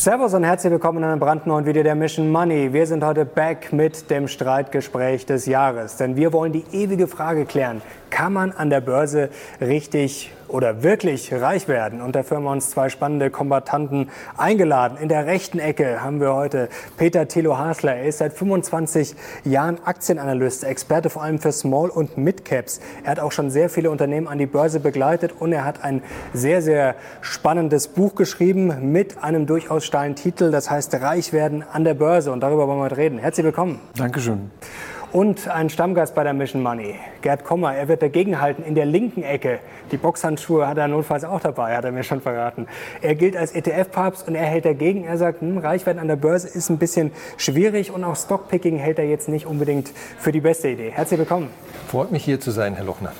Servus und herzlich willkommen in einem brandneuen Video der Mission Money. Wir sind heute back mit dem Streitgespräch des Jahres, denn wir wollen die ewige Frage klären, kann man an der Börse richtig oder wirklich reich werden? Und dafür haben wir uns zwei spannende Kombatanten eingeladen. In der rechten Ecke haben wir heute Peter Thilo Hasler. Er ist seit 25 Jahren Aktienanalyst, Experte vor allem für Small- und Mid-Caps. Er hat auch schon sehr viele Unternehmen an die Börse begleitet und er hat ein sehr, sehr spannendes Buch geschrieben mit einem durchaus steilen Titel. Das heißt Reich werden an der Börse. Und darüber wollen wir heute reden. Herzlich willkommen. Dankeschön. Und ein Stammgast bei der Mission Money, Gerd Kommer. Er wird dagegenhalten in der linken Ecke. Die Boxhandschuhe hat er notfalls auch dabei, hat er mir schon verraten. Er gilt als ETF-Papst und er hält dagegen. Er sagt, hm, reich werden an der Börse ist ein bisschen schwierig und auch Stockpicking hält er jetzt nicht unbedingt für die beste Idee. Herzlich willkommen. Freut mich hier zu sein, Herr Lochner.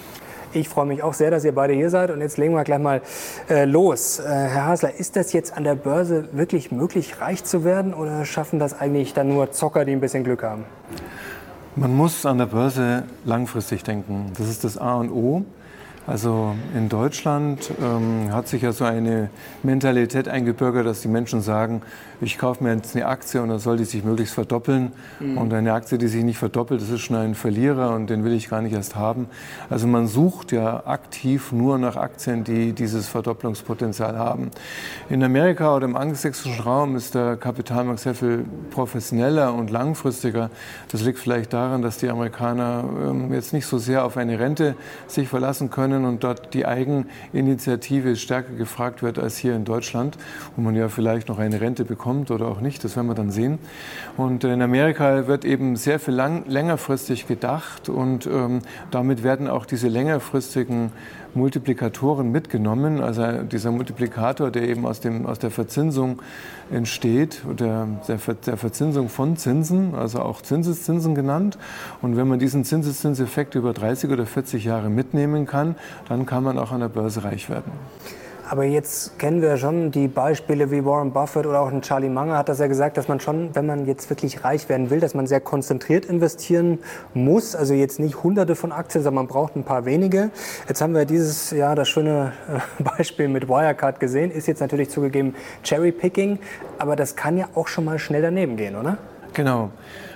Ich freue mich auch sehr, dass ihr beide hier seid. Und jetzt legen wir gleich mal äh, los. Äh, Herr Hasler, ist das jetzt an der Börse wirklich möglich, reich zu werden? Oder schaffen das eigentlich dann nur Zocker, die ein bisschen Glück haben? Man muss an der Börse langfristig denken. Das ist das A und O. Also in Deutschland ähm, hat sich ja so eine Mentalität eingebürgert, dass die Menschen sagen, ich kaufe mir jetzt eine Aktie und dann soll die sich möglichst verdoppeln. Mhm. Und eine Aktie, die sich nicht verdoppelt, das ist schon ein Verlierer und den will ich gar nicht erst haben. Also man sucht ja aktiv nur nach Aktien, die dieses Verdopplungspotenzial haben. In Amerika oder im angelsächsischen Raum ist der Kapitalmarkt sehr viel professioneller und langfristiger. Das liegt vielleicht daran, dass die Amerikaner ähm, jetzt nicht so sehr auf eine Rente sich verlassen können und dort die Eigeninitiative stärker gefragt wird als hier in Deutschland, wo man ja vielleicht noch eine Rente bekommt kommt oder auch nicht, das werden wir dann sehen. Und in Amerika wird eben sehr viel lang, längerfristig gedacht und ähm, damit werden auch diese längerfristigen Multiplikatoren mitgenommen. Also dieser Multiplikator, der eben aus, dem, aus der Verzinsung entsteht, der, der, der Verzinsung von Zinsen, also auch Zinseszinsen genannt. Und wenn man diesen Zinseszinseffekt über 30 oder 40 Jahre mitnehmen kann, dann kann man auch an der Börse reich werden. Aber jetzt kennen wir schon die Beispiele wie Warren Buffett oder auch ein Charlie Munger hat das ja gesagt, dass man schon, wenn man jetzt wirklich reich werden will, dass man sehr konzentriert investieren muss. Also jetzt nicht hunderte von Aktien, sondern man braucht ein paar wenige. Jetzt haben wir dieses Jahr das schöne äh, Beispiel mit Wirecard gesehen. Ist jetzt natürlich zugegeben Cherry Picking, aber das kann ja auch schon mal schnell daneben gehen, oder? Genau.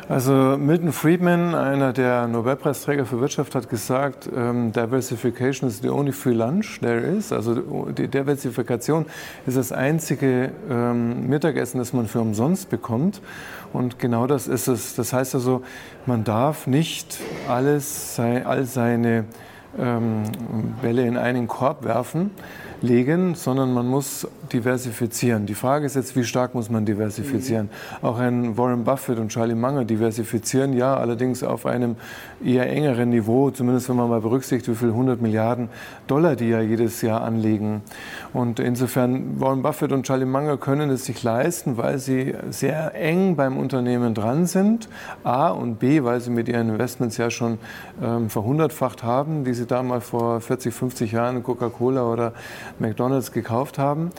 Also Milton Friedman, einer der Nobelpreisträger für Wirtschaft, hat gesagt, ähm, Diversification is the only free lunch there is. Also die Diversifikation ist das einzige ähm, Mittagessen, das man für umsonst bekommt. Und genau das ist es. Das heißt also, man darf nicht alles, all seine ähm, Bälle in einen Korb werfen legen, sondern man muss diversifizieren. Die Frage ist jetzt, wie stark muss man diversifizieren? Mhm. Auch ein Warren Buffett und Charlie Munger diversifizieren, ja, allerdings auf einem eher engeren Niveau, zumindest wenn man mal berücksichtigt, wie viel 100 Milliarden Dollar die ja jedes Jahr anlegen. Und insofern, Warren Buffett und Charlie Munger können es sich leisten, weil sie sehr eng beim Unternehmen dran sind, A und B, weil sie mit ihren Investments ja schon ähm, verhundertfacht haben, die sie damals vor 40, 50 Jahren Coca-Cola oder McDonald's gekauft haben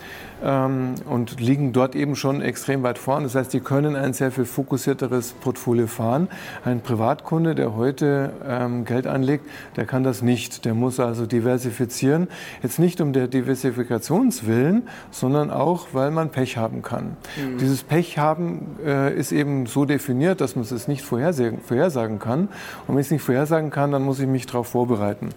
und liegen dort eben schon extrem weit vorn. Das heißt, die können ein sehr viel fokussierteres Portfolio fahren. Ein Privatkunde, der heute ähm, Geld anlegt, der kann das nicht. Der muss also diversifizieren. Jetzt nicht um der Diversifikationswillen, sondern auch, weil man Pech haben kann. Mhm. Dieses Pech haben äh, ist eben so definiert, dass man es nicht vorhersagen, vorhersagen kann. Und wenn ich es nicht vorhersagen kann, dann muss ich mich darauf vorbereiten.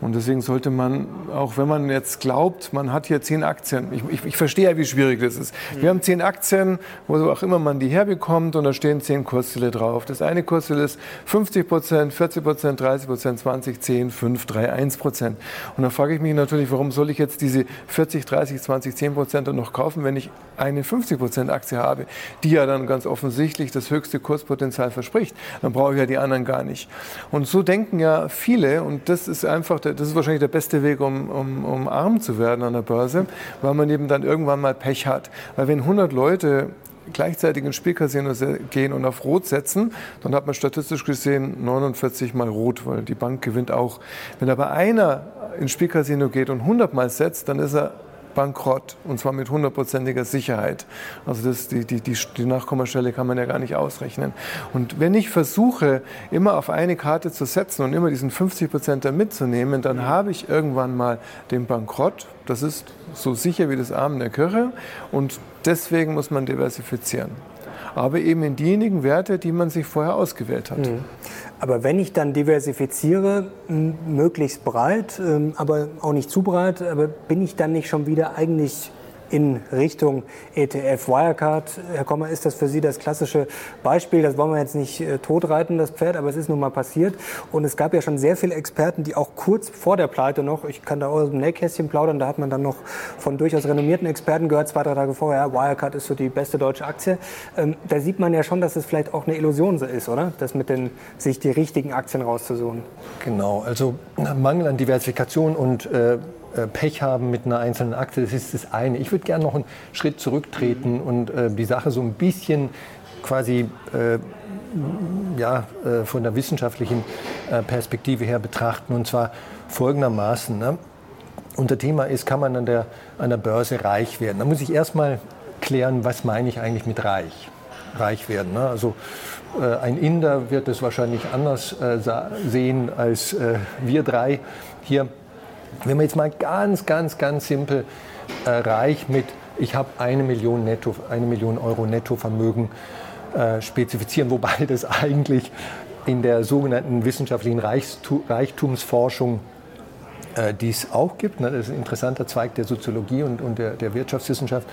Und deswegen sollte man, auch wenn man jetzt glaubt, man hat hier zehn Aktien, ich, ich, ich verstehe ja, wie schwierig das ist. Mhm. Wir haben zehn Aktien, wo auch immer man die herbekommt, und da stehen zehn Kursziele drauf. Das eine Kursziel ist 50 Prozent, 40 Prozent, 30 Prozent, 20, 10, 5, 3, 1 Prozent. Und dann frage ich mich natürlich, warum soll ich jetzt diese 40, 30, 20, 10 Prozent noch kaufen, wenn ich eine 50 Prozent Aktie habe, die ja dann ganz offensichtlich das höchste Kurspotenzial verspricht. Dann brauche ich ja die anderen gar nicht. Und so denken ja viele, und das ist einfach, das ist wahrscheinlich der beste Weg, um, um, um arm zu werden an der Börse, weil man eben dann irgendwann mal Pech hat. Weil wenn 100 Leute gleichzeitig ins Spielcasino gehen und auf Rot setzen, dann hat man statistisch gesehen 49 mal Rot, weil die Bank gewinnt auch. Wenn aber einer ins Spielcasino geht und 100 mal setzt, dann ist er bankrott und zwar mit hundertprozentiger Sicherheit. Also das, die, die, die, die Nachkommastelle kann man ja gar nicht ausrechnen. Und wenn ich versuche, immer auf eine Karte zu setzen und immer diesen 50 Prozent da mitzunehmen, dann habe ich irgendwann mal den Bankrott. Das ist so sicher wie das Arm der Kirche und deswegen muss man diversifizieren aber eben in diejenigen Werte, die man sich vorher ausgewählt hat. Aber wenn ich dann diversifiziere, möglichst breit, ähm, aber auch nicht zu breit, aber bin ich dann nicht schon wieder eigentlich in Richtung ETF Wirecard. Herr Kommer, ist das für Sie das klassische Beispiel? Das wollen wir jetzt nicht äh, totreiten, das Pferd, aber es ist nun mal passiert. Und es gab ja schon sehr viele Experten, die auch kurz vor der Pleite noch, ich kann da aus dem Nähkästchen plaudern, da hat man dann noch von durchaus renommierten Experten gehört, zwei, drei Tage vorher, Wirecard ist so die beste deutsche Aktie. Ähm, da sieht man ja schon, dass es vielleicht auch eine Illusion ist, oder? Das mit den, sich die richtigen Aktien rauszusuchen. Genau, also Mangel an Diversifikation und äh, Pech haben mit einer einzelnen Aktie, das ist das eine. Ich würde gerne noch einen Schritt zurücktreten und äh, die Sache so ein bisschen quasi äh, ja, äh, von der wissenschaftlichen äh, Perspektive her betrachten und zwar folgendermaßen. Ne? Unser Thema ist, kann man an der, an der Börse reich werden? Da muss ich erstmal klären, was meine ich eigentlich mit reich? Reich werden. Ne? Also äh, ein Inder wird es wahrscheinlich anders sehen als wir drei hier. Wenn wir jetzt mal ganz, ganz, ganz simpel äh, reich mit, ich habe eine Million netto, eine Million Euro Nettovermögen äh, spezifizieren, wobei das eigentlich in der sogenannten wissenschaftlichen Reichstu Reichtumsforschung äh, dies auch gibt. Ne? Das ist ein interessanter Zweig der Soziologie und, der Wirtschaftswissenschaft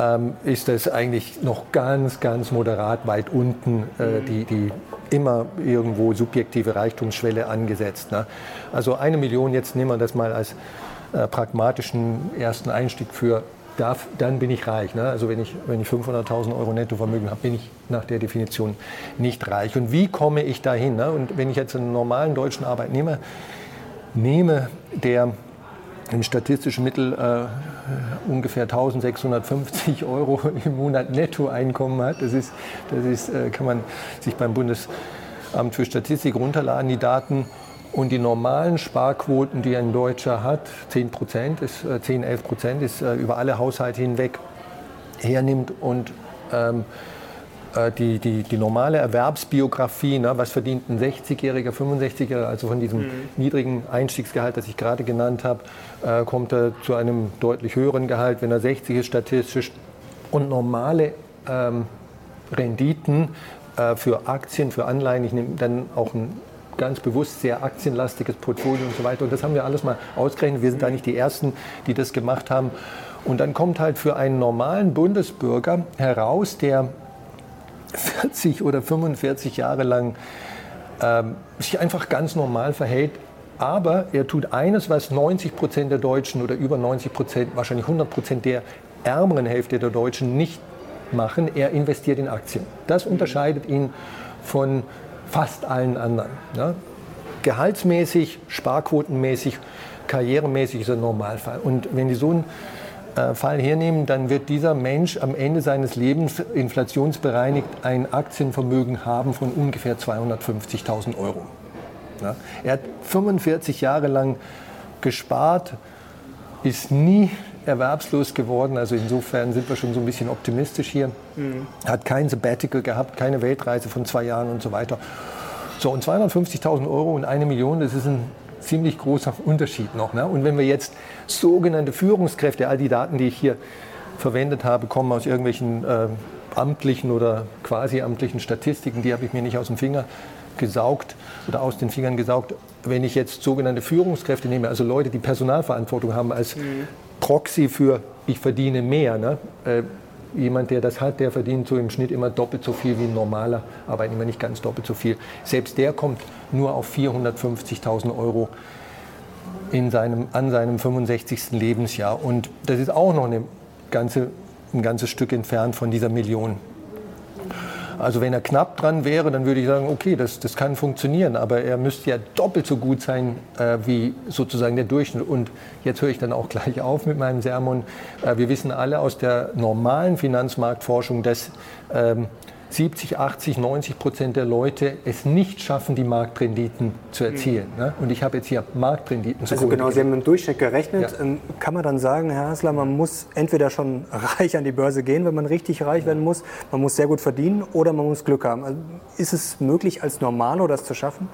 ähm, ist das eigentlich noch ganz, ganz moderat weit unten, äh, die, die immer irgendwo subjektive Reichtumsschwelle angesetzt. Ne? Also eine Million, jetzt nehmen wir das mal als äh, pragmatischen ersten Einstieg für, darf, dann bin ich reich. Ne? Also wenn ich, wenn ich 500.000 Euro Nettovermögen habe, bin ich nach der Definition nicht reich. Und wie komme ich dahin? Ne? Und wenn ich jetzt einen normalen deutschen Arbeitnehmer nehme, der im statistischen Mittel äh, ungefähr 1650 Euro im Monat Nettoeinkommen hat. Das, ist, das ist, äh, kann man sich beim Bundesamt für Statistik runterladen, die Daten. Und die normalen Sparquoten, die ein Deutscher hat, 10 Prozent, äh, 10, 11 Prozent, ist äh, über alle Haushalte hinweg hernimmt und ähm, äh, die, die, die normale Erwerbsbiografie, ne, was verdient ein 60-Jähriger, 65-Jähriger, also von diesem mhm. niedrigen Einstiegsgehalt, das ich gerade genannt habe, äh, kommt er zu einem deutlich höheren Gehalt, wenn er 60 ist statistisch. Und normale ähm, Renditen äh, für Aktien, für Anleihen, ich nehme dann auch ein ganz bewusst sehr aktienlastiges Portfolio und so weiter. Und das haben wir alles mal ausgerechnet. Wir sind da nicht die Ersten, die das gemacht haben. Und dann kommt halt für einen normalen Bundesbürger heraus, der 40 oder 45 Jahre lang ähm, sich einfach ganz normal verhält. Aber er tut eines, was 90 Prozent der Deutschen oder über 90 Prozent, wahrscheinlich 100 Prozent der ärmeren Hälfte der Deutschen nicht machen. Er investiert in Aktien. Das unterscheidet ihn von fast allen anderen. Ne? Gehaltsmäßig, sparquotenmäßig, karrieremäßig ist er Normalfall. Und wenn die so ein äh, Fall hernehmen, dann wird dieser Mensch am Ende seines Lebens inflationsbereinigt ein Aktienvermögen haben von ungefähr 250.000 Euro. Ja, er hat 45 Jahre lang gespart, ist nie erwerbslos geworden. Also insofern sind wir schon so ein bisschen optimistisch hier. Mhm. Hat kein Sabbatical gehabt, keine Weltreise von zwei Jahren und so weiter. So, und 250.000 Euro und eine Million, das ist ein ziemlich großer Unterschied noch. Ne? Und wenn wir jetzt sogenannte Führungskräfte, all die Daten, die ich hier verwendet habe, kommen aus irgendwelchen äh, amtlichen oder quasi amtlichen Statistiken, die habe ich mir nicht aus dem Finger gesaugt oder aus den Fingern gesaugt. Wenn ich jetzt sogenannte Führungskräfte nehme, also Leute, die Personalverantwortung haben als mhm. Proxy für ich verdiene mehr, ne? äh, jemand, der das hat, der verdient so im Schnitt immer doppelt so viel wie ein normaler Arbeitnehmer, nicht ganz doppelt so viel. Selbst der kommt nur auf 450.000 Euro in seinem, an seinem 65. Lebensjahr. Und das ist auch noch eine ganze, ein ganzes Stück entfernt von dieser Million. Also wenn er knapp dran wäre, dann würde ich sagen, okay, das, das kann funktionieren, aber er müsste ja doppelt so gut sein äh, wie sozusagen der Durchschnitt. Und jetzt höre ich dann auch gleich auf mit meinem Sermon. Äh, wir wissen alle aus der normalen Finanzmarktforschung, dass ähm, 70, 80, 90 Prozent der Leute es nicht schaffen, die Marktrenditen zu erzielen. Mhm. Ne? Und ich habe jetzt hier Marktrenditen zu Also genau, Sie haben im Durchschnitt gerechnet. Ja. Ähm, kann man dann sagen, Herr Hassler, man muss entweder schon reich an die Börse gehen, wenn man richtig reich werden muss, man muss sehr gut verdienen oder man muss Glück haben. Also ist es möglich, als Normalo das zu schaffen?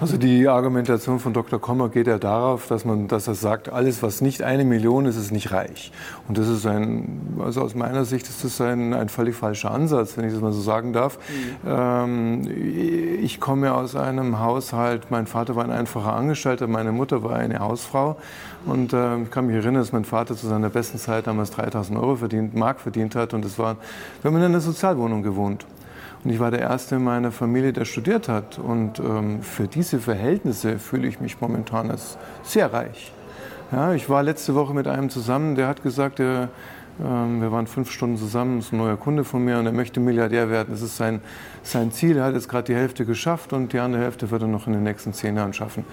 Also die Argumentation von Dr. Kommer geht ja darauf, dass man, dass er sagt, alles, was nicht eine Million ist, ist nicht reich. Und das ist ein, also aus meiner Sicht ist das ein, ein völlig falscher Ansatz, wenn ich das mal so sagen darf. Mhm. Ähm, ich komme aus einem Haushalt, mein Vater war ein einfacher Angestellter, meine Mutter war eine Hausfrau. Und äh, ich kann mich erinnern, dass mein Vater zu seiner besten Zeit damals 3000 Euro verdient, Mark verdient hat. Und das war, wir haben in einer Sozialwohnung gewohnt. Und ich war der Erste in meiner Familie, der studiert hat. Und ähm, für diese Verhältnisse fühle ich mich momentan als sehr reich. Ja, ich war letzte Woche mit einem zusammen, der hat gesagt, er, ähm, wir waren fünf Stunden zusammen, ist ein neuer Kunde von mir und er möchte Milliardär werden. Das ist sein, sein Ziel. Er hat jetzt gerade die Hälfte geschafft und die andere Hälfte wird er noch in den nächsten zehn Jahren schaffen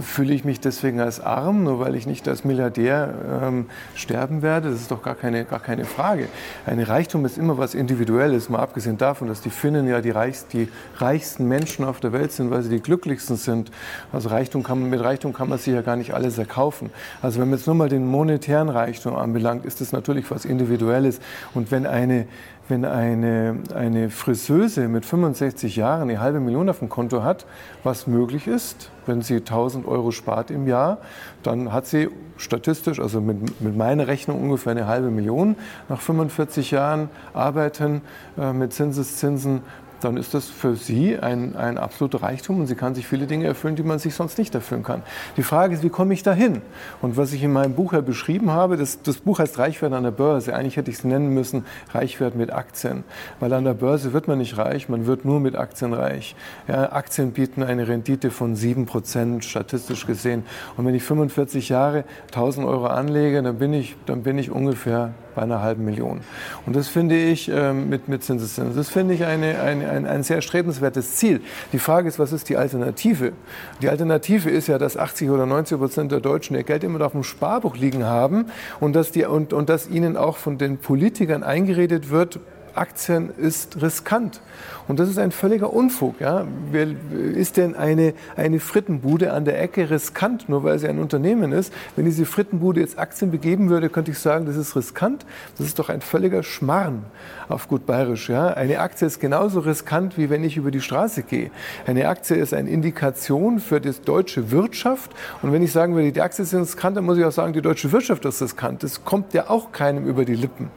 fühle ich mich deswegen als arm, nur weil ich nicht als Milliardär ähm, sterben werde? Das ist doch gar keine, gar keine Frage. Ein Reichtum ist immer was Individuelles, mal abgesehen davon, dass die Finnen ja die, reichst, die reichsten Menschen auf der Welt sind, weil sie die glücklichsten sind. Also Reichtum kann, mit Reichtum kann man sich ja gar nicht alles erkaufen. Also wenn man jetzt nur mal den monetären Reichtum anbelangt, ist das natürlich was Individuelles. Und wenn eine wenn eine, eine Friseuse mit 65 Jahren eine halbe Million auf dem Konto hat, was möglich ist, wenn sie 1000 Euro spart im Jahr, dann hat sie statistisch, also mit, mit meiner Rechnung ungefähr eine halbe Million nach 45 Jahren Arbeiten äh, mit Zinseszinsen dann ist das für sie ein, ein absoluter Reichtum und sie kann sich viele Dinge erfüllen, die man sich sonst nicht erfüllen kann. Die Frage ist, wie komme ich dahin? Und was ich in meinem Buch ja beschrieben habe, das, das Buch heißt Reichwerden an der Börse. Eigentlich hätte ich es nennen müssen, Reichwerden mit Aktien. Weil an der Börse wird man nicht reich, man wird nur mit Aktien reich. Ja, Aktien bieten eine Rendite von 7% statistisch gesehen. Und wenn ich 45 Jahre 1000 Euro anlege, dann bin ich, dann bin ich ungefähr bei einer halben Million. Und das finde ich ähm, mit, mit Zinseszins, das finde ich eine, eine, ein, ein sehr strebenswertes Ziel. Die Frage ist, was ist die Alternative? Die Alternative ist ja, dass 80 oder 90 Prozent der Deutschen ihr Geld immer noch auf dem Sparbuch liegen haben und dass, die, und, und dass ihnen auch von den Politikern eingeredet wird, Aktien ist riskant. Und das ist ein völliger Unfug. Ja? Ist denn eine, eine Frittenbude an der Ecke riskant, nur weil sie ein Unternehmen ist? Wenn diese Frittenbude jetzt Aktien begeben würde, könnte ich sagen, das ist riskant. Das ist doch ein völliger Schmarrn auf gut bayerisch. Ja? Eine Aktie ist genauso riskant, wie wenn ich über die Straße gehe. Eine Aktie ist eine Indikation für die deutsche Wirtschaft. Und wenn ich sagen würde, die Aktie ist riskant, dann muss ich auch sagen, die deutsche Wirtschaft ist riskant. Das kommt ja auch keinem über die Lippen.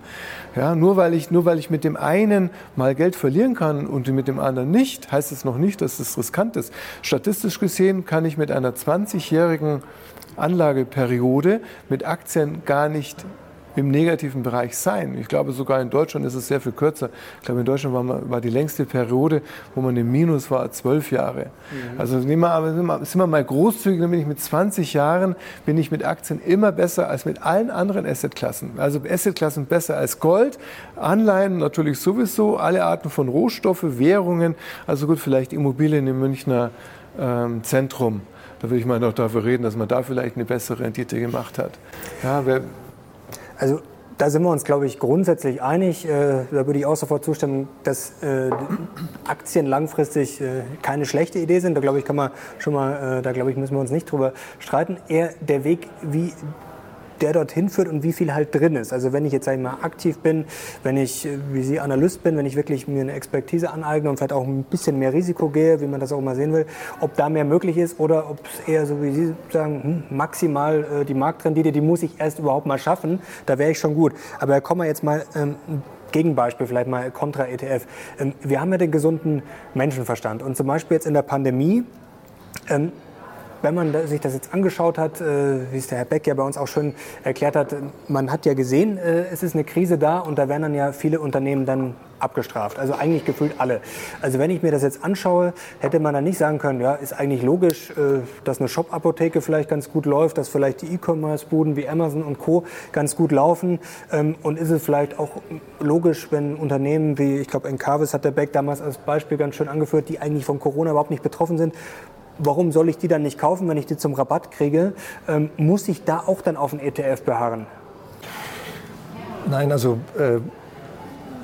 Ja, nur, weil ich, nur weil ich mit dem einen mal Geld verlieren kann und mit dem anderen nicht, heißt es noch nicht, dass es riskant ist. Statistisch gesehen kann ich mit einer 20-jährigen Anlageperiode mit Aktien gar nicht im negativen Bereich sein. Ich glaube, sogar in Deutschland ist es sehr viel kürzer. Ich glaube, in Deutschland war, war die längste Periode, wo man im Minus war, zwölf Jahre. Mhm. Also nehmen wir, sind wir mal großzügig, dann bin ich mit 20 Jahren, bin ich mit Aktien immer besser als mit allen anderen Assetklassen. Also Assetklassen besser als Gold, Anleihen natürlich sowieso, alle Arten von Rohstoffe, Währungen, also gut, vielleicht Immobilien im Münchner ähm, Zentrum. Da würde ich mal noch dafür reden, dass man da vielleicht eine bessere Rendite gemacht hat. Ja, wer, also da sind wir uns, glaube ich, grundsätzlich einig. Äh, da würde ich auch sofort zustimmen, dass äh, Aktien langfristig äh, keine schlechte Idee sind. Da glaube ich, kann man schon mal, äh, da glaube ich, müssen wir uns nicht drüber streiten. Eher der Weg, wie der dorthin führt und wie viel halt drin ist. Also wenn ich jetzt sag ich mal aktiv bin, wenn ich äh, wie Sie Analyst bin, wenn ich wirklich mir eine Expertise aneigne und vielleicht auch ein bisschen mehr Risiko gehe, wie man das auch mal sehen will, ob da mehr möglich ist oder ob es eher so wie Sie sagen, hm, maximal äh, die Marktrendite, die muss ich erst überhaupt mal schaffen, da wäre ich schon gut. Aber kommen wir jetzt mal ähm, Gegenbeispiel vielleicht mal kontra ETF. Ähm, wir haben ja den gesunden Menschenverstand und zum Beispiel jetzt in der Pandemie ähm, wenn man sich das jetzt angeschaut hat, äh, wie es der Herr Beck ja bei uns auch schön erklärt hat, man hat ja gesehen, äh, es ist eine Krise da und da werden dann ja viele Unternehmen dann abgestraft. Also eigentlich gefühlt alle. Also wenn ich mir das jetzt anschaue, hätte man dann nicht sagen können, ja, ist eigentlich logisch, äh, dass eine Shop-Apotheke vielleicht ganz gut läuft, dass vielleicht die E-Commerce-Buden wie Amazon und Co. ganz gut laufen. Ähm, und ist es vielleicht auch logisch, wenn Unternehmen wie, ich glaube, Encarvis hat der Beck damals als Beispiel ganz schön angeführt, die eigentlich von Corona überhaupt nicht betroffen sind, warum soll ich die dann nicht kaufen, wenn ich die zum Rabatt kriege? Ähm, muss ich da auch dann auf den ETF beharren? Nein, also äh,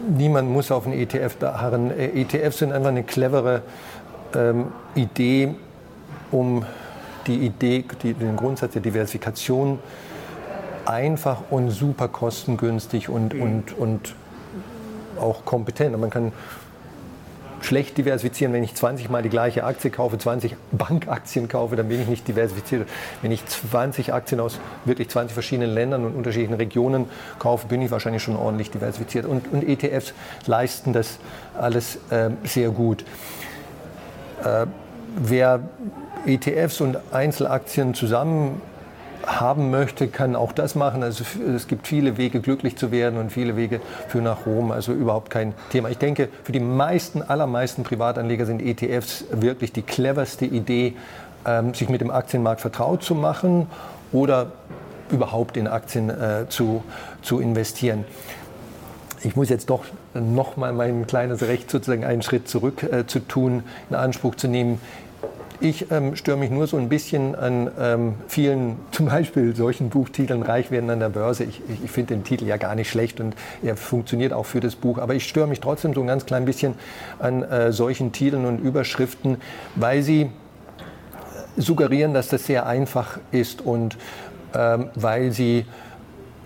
niemand muss auf einen ETF beharren. Äh, ETFs sind einfach eine clevere ähm, Idee, um die Idee, die, den Grundsatz der Diversifikation einfach und super kostengünstig und, mhm. und, und auch kompetent. Und man kann schlecht diversifizieren. Wenn ich 20 Mal die gleiche Aktie kaufe, 20 Bankaktien kaufe, dann bin ich nicht diversifiziert. Wenn ich 20 Aktien aus wirklich 20 verschiedenen Ländern und unterschiedlichen Regionen kaufe, bin ich wahrscheinlich schon ordentlich diversifiziert. Und, und ETFs leisten das alles äh, sehr gut. Äh, wer ETFs und Einzelaktien zusammen haben möchte, kann auch das machen. Also es gibt viele Wege, glücklich zu werden und viele Wege für nach Rom. Also überhaupt kein Thema. Ich denke, für die meisten, allermeisten Privatanleger sind ETFs wirklich die cleverste Idee, ähm, sich mit dem Aktienmarkt vertraut zu machen oder überhaupt in Aktien äh, zu, zu investieren. Ich muss jetzt doch noch mal mein kleines Recht sozusagen einen Schritt zurück äh, zu tun, in Anspruch zu nehmen. Ich ähm, störe mich nur so ein bisschen an ähm, vielen, zum Beispiel solchen Buchtiteln Reich werden an der Börse. Ich, ich, ich finde den Titel ja gar nicht schlecht und er funktioniert auch für das Buch. Aber ich störe mich trotzdem so ein ganz klein bisschen an äh, solchen Titeln und Überschriften, weil sie suggerieren, dass das sehr einfach ist und ähm, weil sie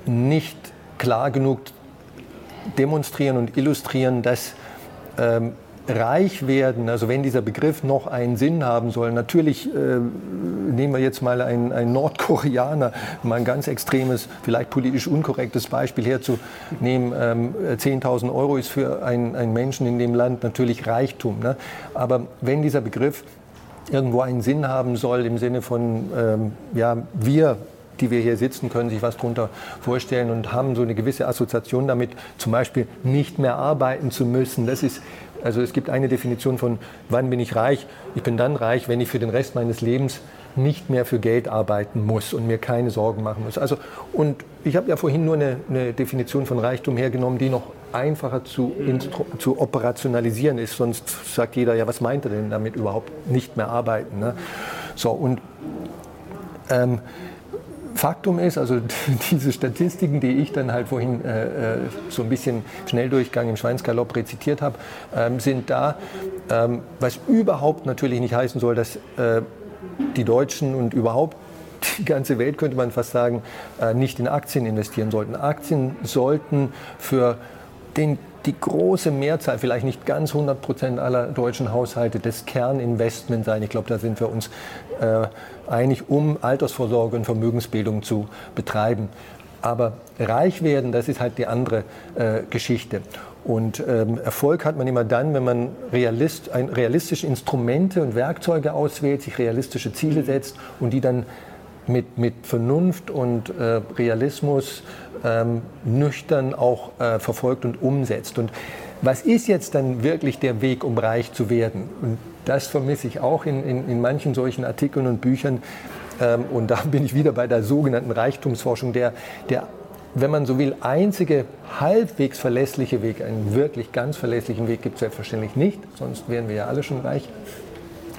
nicht klar genug demonstrieren und illustrieren, dass ähm, reich werden, also wenn dieser Begriff noch einen Sinn haben soll, natürlich äh, nehmen wir jetzt mal einen, einen Nordkoreaner, mal ein ganz extremes, vielleicht politisch unkorrektes Beispiel herzunehmen. Ähm, 10.000 Euro ist für einen, einen Menschen in dem Land natürlich Reichtum. Ne? Aber wenn dieser Begriff irgendwo einen Sinn haben soll, im Sinne von, ähm, ja, wir die wir hier sitzen, können sich was darunter vorstellen und haben so eine gewisse Assoziation damit, zum Beispiel nicht mehr arbeiten zu müssen. Das ist also es gibt eine Definition von, wann bin ich reich? Ich bin dann reich, wenn ich für den Rest meines Lebens nicht mehr für Geld arbeiten muss und mir keine Sorgen machen muss. Also, und ich habe ja vorhin nur eine, eine, Definition von Reichtum hergenommen, die noch einfacher zu, zu operationalisieren ist. Sonst sagt jeder, ja, was meint er denn damit überhaupt nicht mehr arbeiten? Ne? So, und ähm, Faktum ist, also diese Statistiken, die ich dann halt vorhin äh, äh, so ein bisschen Schnelldurchgang im Schweinsgalopp rezitiert habe, ähm, sind da, ähm, was überhaupt natürlich nicht heißen soll, dass äh, die Deutschen und überhaupt die ganze Welt, könnte man fast sagen, äh, nicht in Aktien investieren sollten. Aktien sollten für den die große Mehrzahl, vielleicht nicht ganz 100 Prozent aller deutschen Haushalte, das Kerninvestment sein. Ich glaube, da sind wir uns äh, einig, um Altersvorsorge und Vermögensbildung zu betreiben. Aber reich werden, das ist halt die andere äh, Geschichte. Und ähm, Erfolg hat man immer dann, wenn man realist, ein, realistische Instrumente und Werkzeuge auswählt, sich realistische Ziele setzt und die dann mit, mit Vernunft und äh, Realismus ähm, nüchtern auch äh, verfolgt und umsetzt. Und was ist jetzt dann wirklich der Weg, um reich zu werden? Und das vermisse ich auch in, in, in manchen solchen Artikeln und Büchern. Ähm, und da bin ich wieder bei der sogenannten Reichtumsforschung, der, der wenn man so will, einzige halbwegs verlässliche Weg, einen wirklich ganz verlässlichen Weg gibt es selbstverständlich nicht, sonst wären wir ja alle schon reich,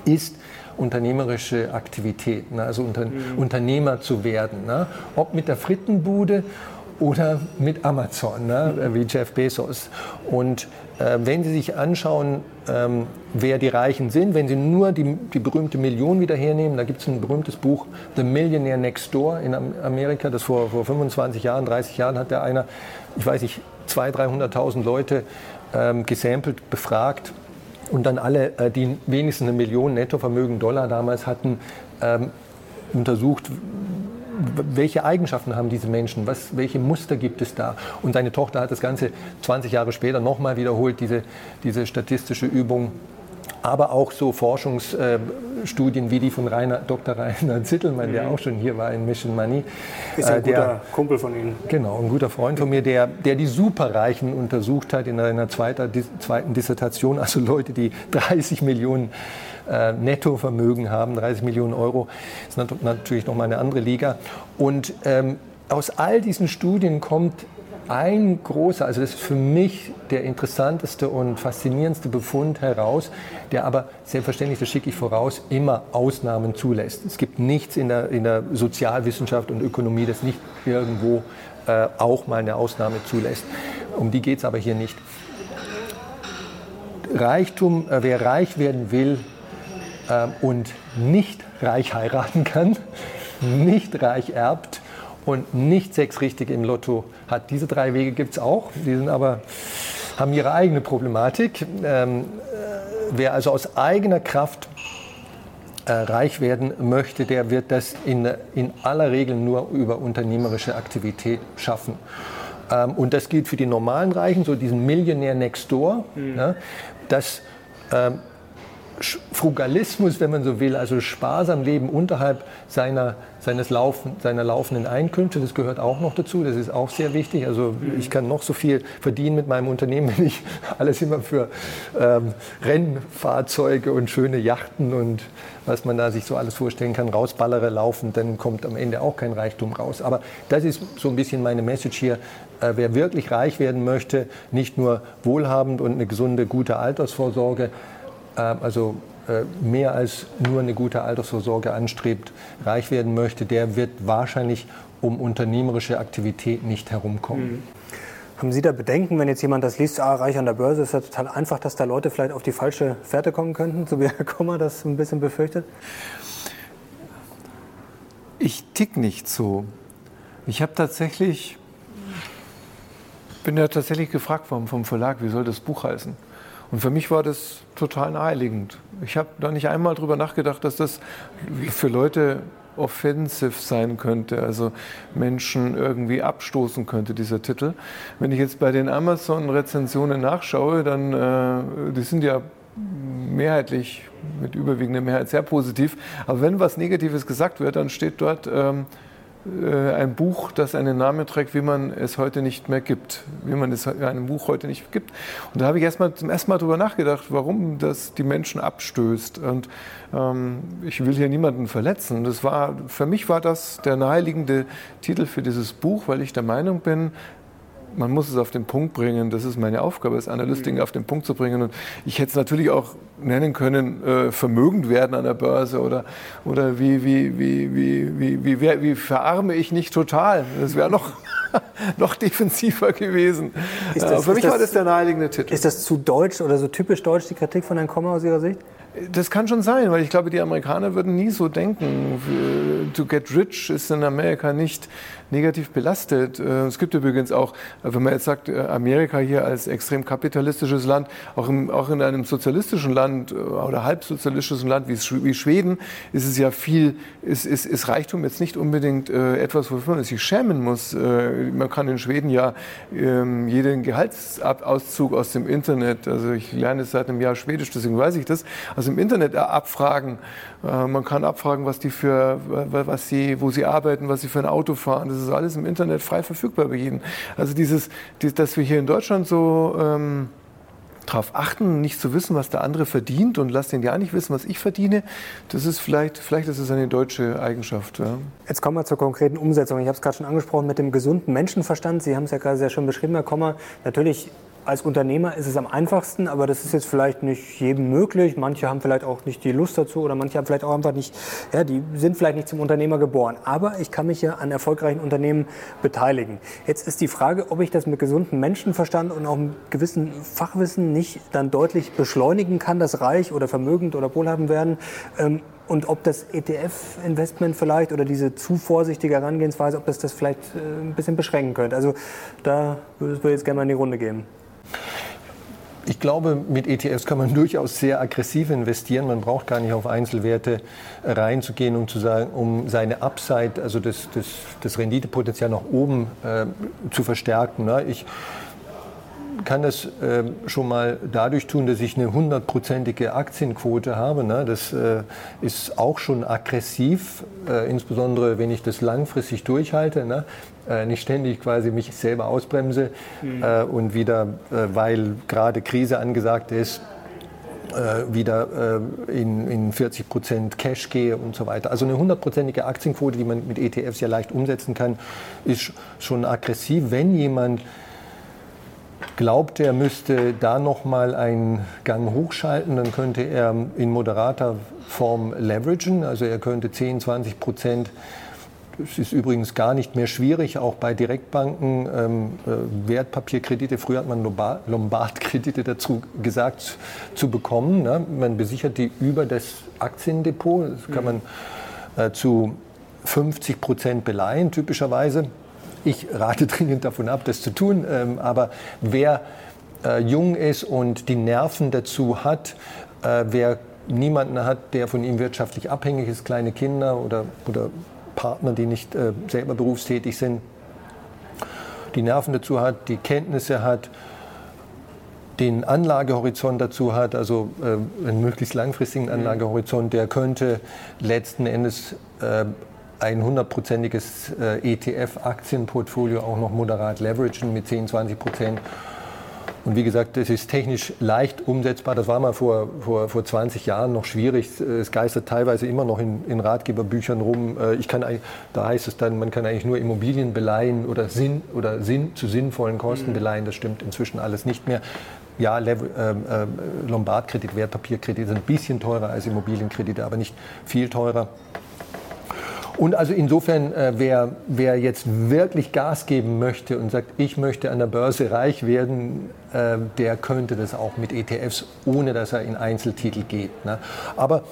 ist unternehmerische Aktivität, ne? also unter, mhm. Unternehmer zu werden. Ne? Ob mit der Frittenbude oder mit Amazon, ne? wie Jeff Bezos. Und wenn Sie sich anschauen, ähm, wer die Reichen sind, wenn Sie nur die, die berühmte Million wieder hernehmen, da gibt es ein berühmtes Buch, The Millionaire Next Door in Amerika, das vor, vor 25 Jahren, 30 Jahren hat der einer, ich weiß nicht, 200.000, 300.000 Leute ähm, gesampelt, befragt und dann alle, äh, die wenigstens eine Million Nettovermögen Dollar damals hatten, ähm, untersucht, welche Eigenschaften haben diese Menschen, was, welche Muster gibt es da. Und seine Tochter hat das Ganze 20 Jahre später nochmal wiederholt, diese, diese statistische Übung aber auch so Forschungsstudien wie die von Rainer, Dr. Rainer Zittelmann, mhm. der auch schon hier war in Mission Money. Ist ein äh, der, guter Kumpel von Ihnen. Genau, ein guter Freund von mir, der, der die Superreichen untersucht hat in einer zweiter, zweiten Dissertation, also Leute, die 30 Millionen äh, Nettovermögen haben, 30 Millionen Euro. Ist natürlich nochmal eine andere Liga. Und ähm, aus all diesen Studien kommt ein großer, also das ist für mich der interessanteste und faszinierendste Befund heraus, der aber selbstverständlich, das schicke ich voraus, immer Ausnahmen zulässt. Es gibt nichts in der, in der Sozialwissenschaft und Ökonomie, das nicht irgendwo äh, auch mal eine Ausnahme zulässt. Um die geht es aber hier nicht. Reichtum, äh, wer reich werden will und nicht reich heiraten kann, nicht reich erbt und nicht sechs Richtige im Lotto hat. Diese drei Wege gibt es auch, die sind aber, haben ihre eigene Problematik. Ähm, äh, wer also aus eigener Kraft äh, reich werden möchte, der wird das in, in aller Regel nur über unternehmerische Aktivität schaffen. Ähm, und das gilt für die normalen Reichen, so diesen Millionär next door. Mhm. Ja, das ähm, Frugalismus, wenn man so will, also sparsam leben unterhalb seiner, seines Laufen, seiner laufenden Einkünfte, das gehört auch noch dazu, das ist auch sehr wichtig. Also ich kann noch so viel verdienen mit meinem Unternehmen, wenn ich alles immer für ähm, Rennfahrzeuge und schöne Yachten und was man da sich so alles vorstellen kann, rausballere laufen, dann kommt am Ende auch kein Reichtum raus. Aber das ist so ein bisschen meine Message hier. Äh, wer wirklich reich werden möchte, nicht nur wohlhabend und eine gesunde, gute Altersvorsorge, also äh, mehr als nur eine gute Altersvorsorge anstrebt, reich werden möchte, der wird wahrscheinlich um unternehmerische Aktivität nicht herumkommen. Mhm. Haben Sie da Bedenken, wenn jetzt jemand das liest, ah, reich an der Börse, ist ja total einfach, dass da Leute vielleicht auf die falsche Fährte kommen könnten, so wie Herr Kommer das ein bisschen befürchtet? Ich tick nicht so. Ich habe tatsächlich, bin ja tatsächlich gefragt worden vom Verlag, wie soll das Buch heißen? Und für mich war das total naheliegend. Ich habe da nicht einmal drüber nachgedacht, dass das für Leute offensive sein könnte, also Menschen irgendwie abstoßen könnte, dieser Titel. Wenn ich jetzt bei den Amazon-Rezensionen nachschaue, dann, äh, die sind ja mehrheitlich, mit überwiegender Mehrheit sehr positiv. Aber wenn was Negatives gesagt wird, dann steht dort, ähm, äh, ein Buch, das einen Namen trägt, wie man es heute nicht mehr gibt, wie man es einem Buch heute nicht gibt. Und da habe ich erst mal, zum ersten Mal darüber nachgedacht, warum das die Menschen abstößt. Und ähm, ich will hier niemanden verletzen. Das war, für mich war das der naheliegende Titel für dieses Buch, weil ich der Meinung bin, man muss es auf den Punkt bringen. Das ist meine Aufgabe, als Analyst, Dinge auf den Punkt zu bringen. Und ich hätte es natürlich auch nennen können, äh, vermögend werden an der Börse oder, oder wie, wie, wie, wie, wie, wie, wie, wie verarme ich nicht total. Das wäre noch, noch defensiver gewesen. Das, äh, für mich das, war das der naheliegende Titel. Ist das zu deutsch oder so typisch deutsch, die Kritik von Herrn Kommer aus Ihrer Sicht? Das kann schon sein, weil ich glaube, die Amerikaner würden nie so denken. To get rich ist in Amerika nicht negativ belastet. Äh, es gibt übrigens auch, wenn man jetzt sagt, äh, Amerika hier als extrem kapitalistisches Land, auch, im, auch in einem sozialistischen Land äh, oder halbsozialistischen Land wie, wie Schweden, ist es ja viel, ist, ist, ist Reichtum jetzt nicht unbedingt etwas, wofür man sich schämen muss. Man kann in Schweden ja ähm, jeden Gehaltsauszug aus dem Internet, also ich lerne seit einem Jahr Schwedisch, deswegen weiß ich das, also im Internet abfragen. Äh, man kann abfragen, was die für, was sie, wo sie arbeiten, was sie für ein Auto fahren. Das ist alles im Internet frei verfügbar bei jedem. Also dieses, dass wir hier in Deutschland so ähm, darauf achten, nicht zu wissen, was der andere verdient und lass den ja nicht wissen, was ich verdiene, das ist vielleicht, vielleicht ist es eine deutsche Eigenschaft. Ja. Jetzt kommen wir zur konkreten Umsetzung. Ich habe es gerade schon angesprochen mit dem gesunden Menschenverstand. Sie haben es ja gerade sehr schön beschrieben, Herr Kommer. Natürlich als Unternehmer ist es am einfachsten, aber das ist jetzt vielleicht nicht jedem möglich. Manche haben vielleicht auch nicht die Lust dazu oder manche haben vielleicht auch einfach nicht, ja, die sind vielleicht nicht zum Unternehmer geboren. Aber ich kann mich ja an erfolgreichen Unternehmen beteiligen. Jetzt ist die Frage, ob ich das mit gesundem Menschenverstand und auch einem gewissen Fachwissen nicht dann deutlich beschleunigen kann, das reich oder vermögend oder wohlhabend werden. Ähm, und ob das ETF-Investment vielleicht oder diese zu vorsichtige Herangehensweise, ob das das vielleicht äh, ein bisschen beschränken könnte. Also da würde ich jetzt gerne mal in die Runde gehen. Ich glaube, mit ETFs kann man durchaus sehr aggressiv investieren. Man braucht gar nicht auf Einzelwerte reinzugehen, um zu sagen, um seine Upside, also das, das, das Renditepotenzial nach oben äh, zu verstärken. Ne? Ich kann das äh, schon mal dadurch tun, dass ich eine hundertprozentige Aktienquote habe. Ne? Das äh, ist auch schon aggressiv, äh, insbesondere wenn ich das langfristig durchhalte. Ne? Äh, nicht ständig quasi mich selber ausbremse mhm. Äh, und wieder, äh, weil gerade Krise angesagt ist, wieder in, in 40 Prozent Cash gehe und so weiter. Also eine hundertprozentige Aktienquote, die man mit ETFs ja leicht umsetzen kann, ist schon aggressiv. Wenn jemand glaubt, er müsste da noch mal einen Gang hochschalten, dann könnte er in moderater Form leveragen, also er könnte 10, 20 Prozent es ist übrigens gar nicht mehr schwierig, auch bei Direktbanken ähm, äh, Wertpapierkredite, früher hat man Lombardkredite dazu gesagt, zu bekommen. Ne? Man besichert die über das Aktiendepot, das kann man äh, zu 50 Prozent beleihen, typischerweise. Ich rate dringend davon ab, das zu tun, ähm, aber wer äh, jung ist und die Nerven dazu hat, äh, wer niemanden hat, der von ihm wirtschaftlich abhängig ist, kleine Kinder oder, oder Partner, die nicht äh, selber berufstätig sind, die Nerven dazu hat, die Kenntnisse hat, den Anlagehorizont dazu hat, also äh, einen möglichst langfristigen mhm. Anlagehorizont, der könnte letzten Endes äh, ein hundertprozentiges äh, ETF-Aktienportfolio auch noch moderat leveragen mit 10, 20 Prozent und wie gesagt, das ist technisch leicht umsetzbar. Das war mal vor, vor, vor 20 Jahren noch schwierig. Es geistert teilweise immer noch in, in Ratgeberbüchern rum. Äh, ich kann, da heißt es dann, man kann eigentlich nur Immobilien beleihen oder, Sinn, oder Sinn, zu sinnvollen Kosten mhm. beleihen. Das stimmt inzwischen alles nicht mehr. Ja, äh, äh, Lombardkredit, Wertpapierkredit sind ein bisschen teurer als Immobilienkredite, aber nicht viel teurer. Und also insofern, äh, wer, wer jetzt wirklich Gas geben möchte und sagt, ich möchte an der Börse reich werden, äh, der könnte das auch mit ETFs, ohne dass er in Einzeltitel geht. Ne? Aber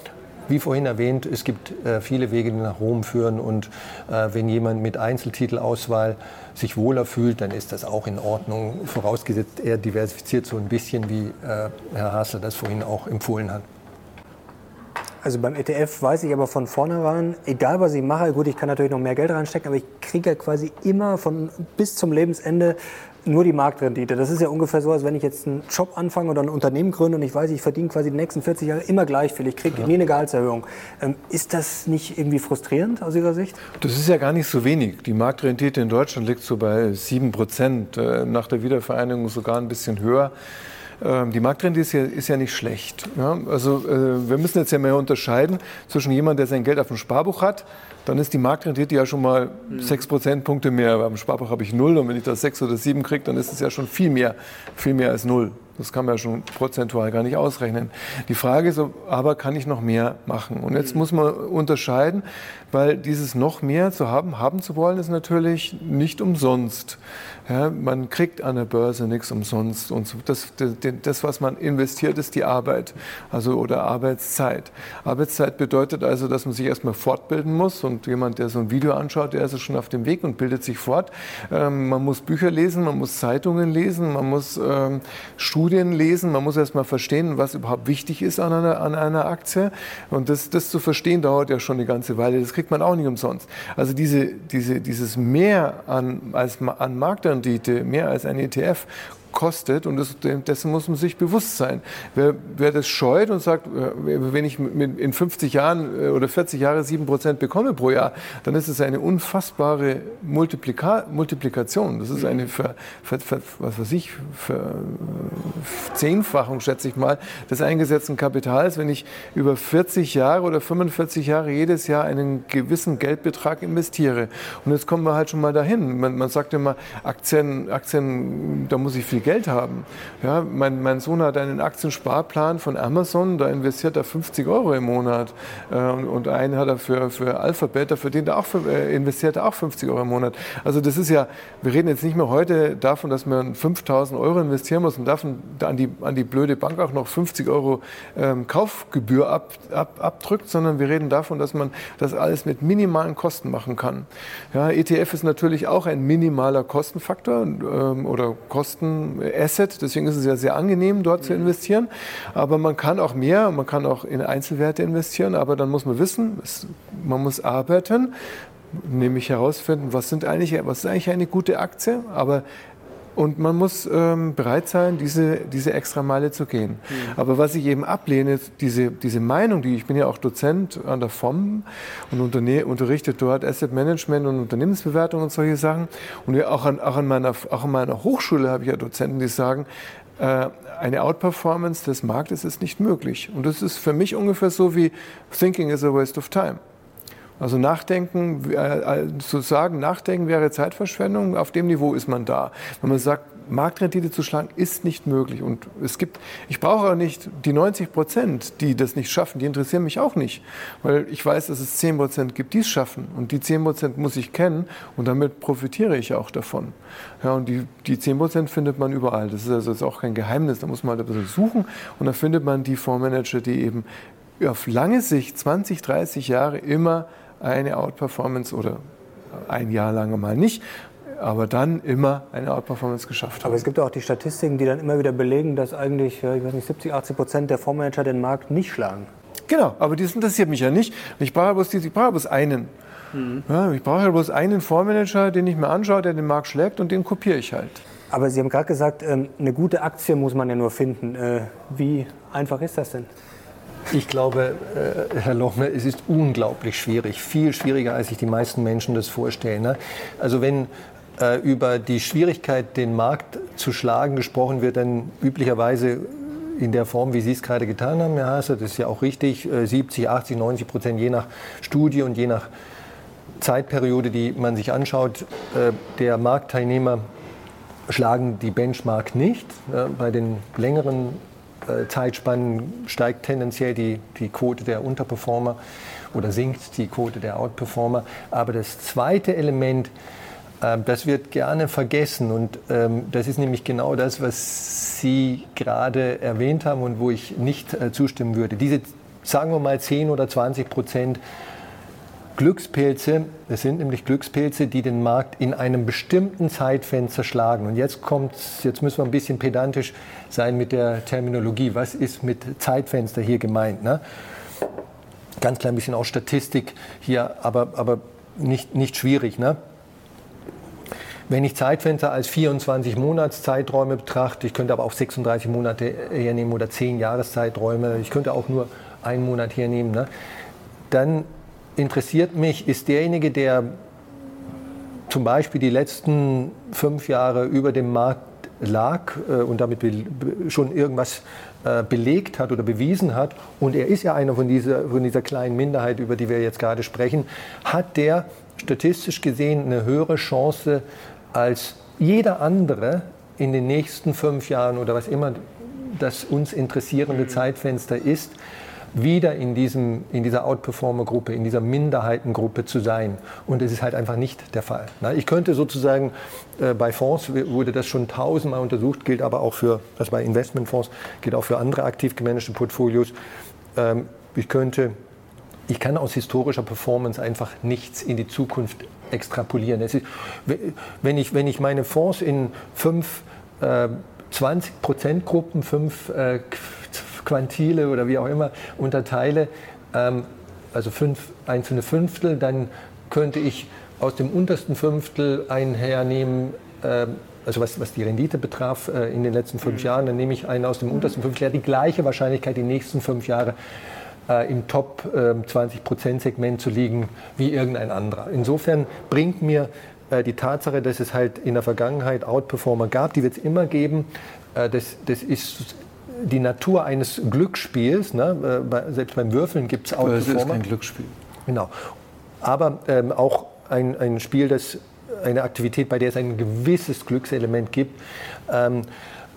wie vorhin erwähnt, es gibt äh, viele Wege, die nach Rom führen. Und äh, wenn jemand mit Einzeltitelauswahl sich wohler fühlt, dann ist das auch in Ordnung. Vorausgesetzt, er diversifiziert so ein bisschen, wie äh, Herr Hassel das vorhin auch empfohlen hat. Also beim ETF weiß ich aber von vornherein, egal was ich mache, gut, ich kann natürlich noch mehr Geld reinstecken, aber ich kriege ja quasi immer von bis zum Lebensende nur die Marktrendite. Das ist ja ungefähr so, als wenn ich jetzt einen Job anfange oder ein Unternehmen gründe und ich weiß, ich verdiene quasi die nächsten 40 Jahre immer gleich viel. Ich kriege ja. nie eine Gehaltserhöhung. Ähm, ist das nicht irgendwie frustrierend aus Ihrer Sicht? Das ist ja gar nicht so wenig. Die Marktrendite in Deutschland liegt so bei 7 Prozent, äh, nach der Wiedervereinigung sogar ein bisschen höher. Ähm, die Marktrendite ist ja, ist ja nicht schlecht. Ja? Also äh, wir müssen jetzt ja mehr unterscheiden zwischen jemandem, der sein Geld auf dem Sparbuch hat, dann ist die Marktrendite ja schon mal mhm. sechs Prozentpunkte mehr. Beim Sparbuch habe ich null und wenn ich das sechs oder sieben kriege, dann ist es ja schon viel mehr, viel mehr als null. Das kann man ja schon prozentual gar nicht ausrechnen. Die Frage ist aber, kann ich noch mehr machen? Und jetzt muss man unterscheiden, weil dieses noch mehr zu haben, haben zu wollen, ist natürlich nicht umsonst. Ja, man kriegt an der Börse nichts umsonst. Und das, das, das, was man investiert, ist die Arbeit, also oder Arbeitszeit. Arbeitszeit bedeutet also, dass man sich erstmal fortbilden muss. Und jemand, der so ein Video anschaut, der ist schon auf dem Weg und bildet sich fort. Ähm, man muss Bücher lesen, man muss Zeitungen lesen, man muss ähm, Studien lesen, man muss erstmal verstehen, was überhaupt wichtig ist an einer, an einer Aktie. Und das, das zu verstehen, dauert ja schon eine ganze Weile. Das kriegt man auch nicht umsonst. Also diese, diese, dieses Mehr an, als, an Marktrendite, mehr als ein ETF, kostet und das, dessen muss man sich bewusst sein. Wer, wer das scheut und sagt, äh, wenn ich in 50 Jahren äh, oder 40 Jahren 7 Prozent bekomme pro Jahr, dann ist es eine unfassbare Multiplika Multiplikation. Das ist eine, für, für, für, was weiß ich, für Zehnfachung, schätze ich mal, des eingesetzten Kapitals, wenn ich über 40 Jahre oder 45 Jahre jedes Jahr einen gewissen Geldbetrag investiere. Und jetzt kommen wir halt schon mal dahin. Man, man sagt immer, Aktien, Aktien, da muss ich viel viel Geld haben. Ja, mein, mein Sohn hat einen Aktiensparplan von Amazon, da investiert er 50 Euro im Monat. Äh, und, einen hat er für, für Alphabet, da verdient er auch, äh, investiert er auch 50 Euro im Monat. Also das ist ja, wir reden jetzt nicht mehr heute davon, dass man 5000 Euro investieren muss und davon an die, an die blöde Bank auch noch 50 Euro ähm, Kaufgebühr ab, ab, abdrückt, sondern wir reden davon, dass man das alles mit minimalen Kosten machen kann. Ja, ETF ist natürlich auch ein minimaler Kostenfaktor ähm, oder Kosten Asset, deswegen ist es ja sehr angenehm, dort zu investieren. Aber man kann auch mehr, man kann auch in Einzelwerte investieren, aber dann muss man wissen, man muss arbeiten, nämlich herausfinden, was, sind eigentlich, was ist eigentlich eine gute Aktie, aber und man muss ähm, bereit sein, diese, diese extra Meile zu gehen. Mhm. Aber was ich eben ablehne, diese, diese Meinung, die ich bin ja auch Dozent an der FOM und unterrichte dort Asset Management und Unternehmensbewertung und solche Sachen. Und auch an, auch an, meiner, auch an meiner Hochschule habe ich ja Dozenten, die sagen, äh, eine Outperformance des Marktes ist nicht möglich. Und das ist für mich ungefähr so wie Thinking is a waste of time. Also Nachdenken, äh, äh, zu sagen, Nachdenken wäre Zeitverschwendung, auf dem Niveau ist man da. Wenn man sagt, Marktrendite zu schlagen ist nicht möglich. Und es gibt, ich brauche auch nicht die 90 Prozent, die das nicht schaffen, die interessieren mich auch nicht. Weil ich weiß, dass es 10 Prozent gibt, die es schaffen. Und die 10 Prozent muss ich kennen und damit profitiere ich auch davon. Ja, und die, die 10 Prozent findet man überall. Das ist also ist auch kein Geheimnis. Da muss man halt ein bisschen suchen und dann findet man die Fondsmanager, die eben auf lange Sicht, 20, 30 Jahre, immer eine Outperformance oder ein Jahr lang mal nicht, aber dann immer eine Outperformance geschafft haben. Aber es gibt auch die Statistiken, die dann immer wieder belegen, dass eigentlich, ich weiß nicht, 70, 80 Prozent der Fondsmanager den Markt nicht schlagen. Genau, aber das interessiert mich ja nicht. Ich brauche bloß, ich brauche bloß einen. Mhm. Ja, ich brauche bloß einen Fondsmanager, den ich mir anschaue, der den Markt schlägt und den kopiere ich halt. Aber Sie haben gerade gesagt, ähm, eine gute Aktie muss man ja nur finden. Äh, wie einfach ist das denn? Ich glaube, äh, Herr Lochner, es ist unglaublich schwierig, viel schwieriger, als sich die meisten Menschen das vorstellen. Ne? Also wenn äh, über die Schwierigkeit, den Markt zu schlagen, gesprochen wird, dann üblicherweise in der Form, wie Sie es gerade getan haben, Herr Haase, das ist ja auch richtig, 70, 80, 90 Prozent je nach Studie und je nach Zeitperiode, die man sich anschaut, äh, der Marktteilnehmer schlagen die Benchmark nicht. Bei den längeren Zeitspannen steigt tendenziell die, die Quote der Unterperformer oder sinkt die Quote der Outperformer. Aber das zweite Element, ähm, das wird gerne vergessen und ähm, das ist nämlich genau das, was Sie gerade erwähnt haben und wo ich nicht äh, zustimmen würde. Diese, sagen wir mal, 10 oder 20 Prozent Glückspilze, es sind nämlich Glückspilze, die den Markt in einem bestimmten Zeitfenster schlagen. Und jetzt kommt, jetzt müssen wir ein bisschen pedantisch sein mit der Terminologie. Was ist mit Zeitfenster hier gemeint? Ne? Ganz klein bisschen auch Statistik hier, aber, aber nicht, nicht schwierig. Ne? Wenn ich Zeitfenster als 24 Monatszeiträume betrachte, ich könnte aber auch 36 Monate hernehmen oder 10 Jahreszeiträume, ich könnte auch nur einen Monat hernehmen, ne? dann interessiert mich, ist derjenige, der zum Beispiel die letzten fünf Jahre über dem Markt lag äh, und damit schon irgendwas äh, belegt hat oder bewiesen hat, und er ist ja einer von dieser, von dieser kleinen Minderheit, über die wir jetzt gerade sprechen, hat der statistisch gesehen eine höhere Chance als jeder andere in den nächsten fünf Jahren oder was immer das uns interessierende Zeitfenster ist, wieder in, diesem, in dieser Outperformer-Gruppe, in dieser Minderheitengruppe zu sein. Und es ist halt einfach nicht der Fall. Ich könnte sozusagen, äh, bei Fonds wurde das schon tausendmal untersucht, gilt aber auch für, das bei Investmentfonds, gilt auch für andere aktiv gemanagte Portfolios. Ähm, ich könnte ich kann aus historischer Performance einfach nichts in die Zukunft extrapolieren. Ist, wenn, ich, wenn ich meine Fonds in fünf äh, 20-Prozent-Gruppen, fünf äh, Quantile oder wie auch immer unterteile, ähm, also fünf einzelne Fünftel, dann könnte ich aus dem untersten Fünftel einen hernehmen, äh, also was, was die Rendite betraf äh, in den letzten fünf mhm. Jahren, dann nehme ich einen aus dem untersten Fünftel, der hat die gleiche Wahrscheinlichkeit, die nächsten fünf Jahre äh, im Top 20%-Segment ähm, zu liegen wie irgendein anderer. Insofern bringt mir äh, die Tatsache, dass es halt in der Vergangenheit Outperformer gab, die wird es immer geben, äh, das, das ist die Natur eines Glücksspiels. Ne? Äh, selbst beim Würfeln gibt es auch. Das ist kein Glücksspiel. Genau. Aber ähm, auch ein, ein Spiel, das eine Aktivität, bei der es ein gewisses Glückselement gibt. Ähm,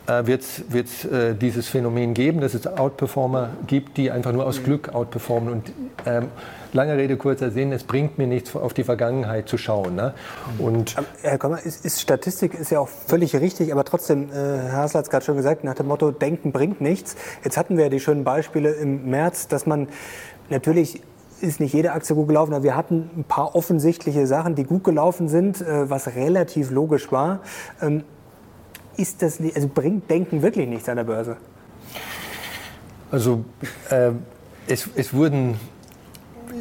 äh, wird es äh, dieses Phänomen geben, dass es Outperformer gibt, die einfach nur aus mhm. Glück outperformen. Und ähm, lange Rede, kurzer Sinn, es bringt mir nichts, auf die Vergangenheit zu schauen. Ne? Und Herr Kommer, ist, ist, Statistik ist ja auch völlig richtig, aber trotzdem, äh, Herr Hasler hat es gerade schon gesagt, nach dem Motto, Denken bringt nichts. Jetzt hatten wir ja die schönen Beispiele im März, dass man natürlich ist nicht jede Aktie gut gelaufen, aber wir hatten ein paar offensichtliche Sachen, die gut gelaufen sind, äh, was relativ logisch war. Ähm, ist das, also bringt Denken wirklich nichts an der Börse? Also äh, es, es wurden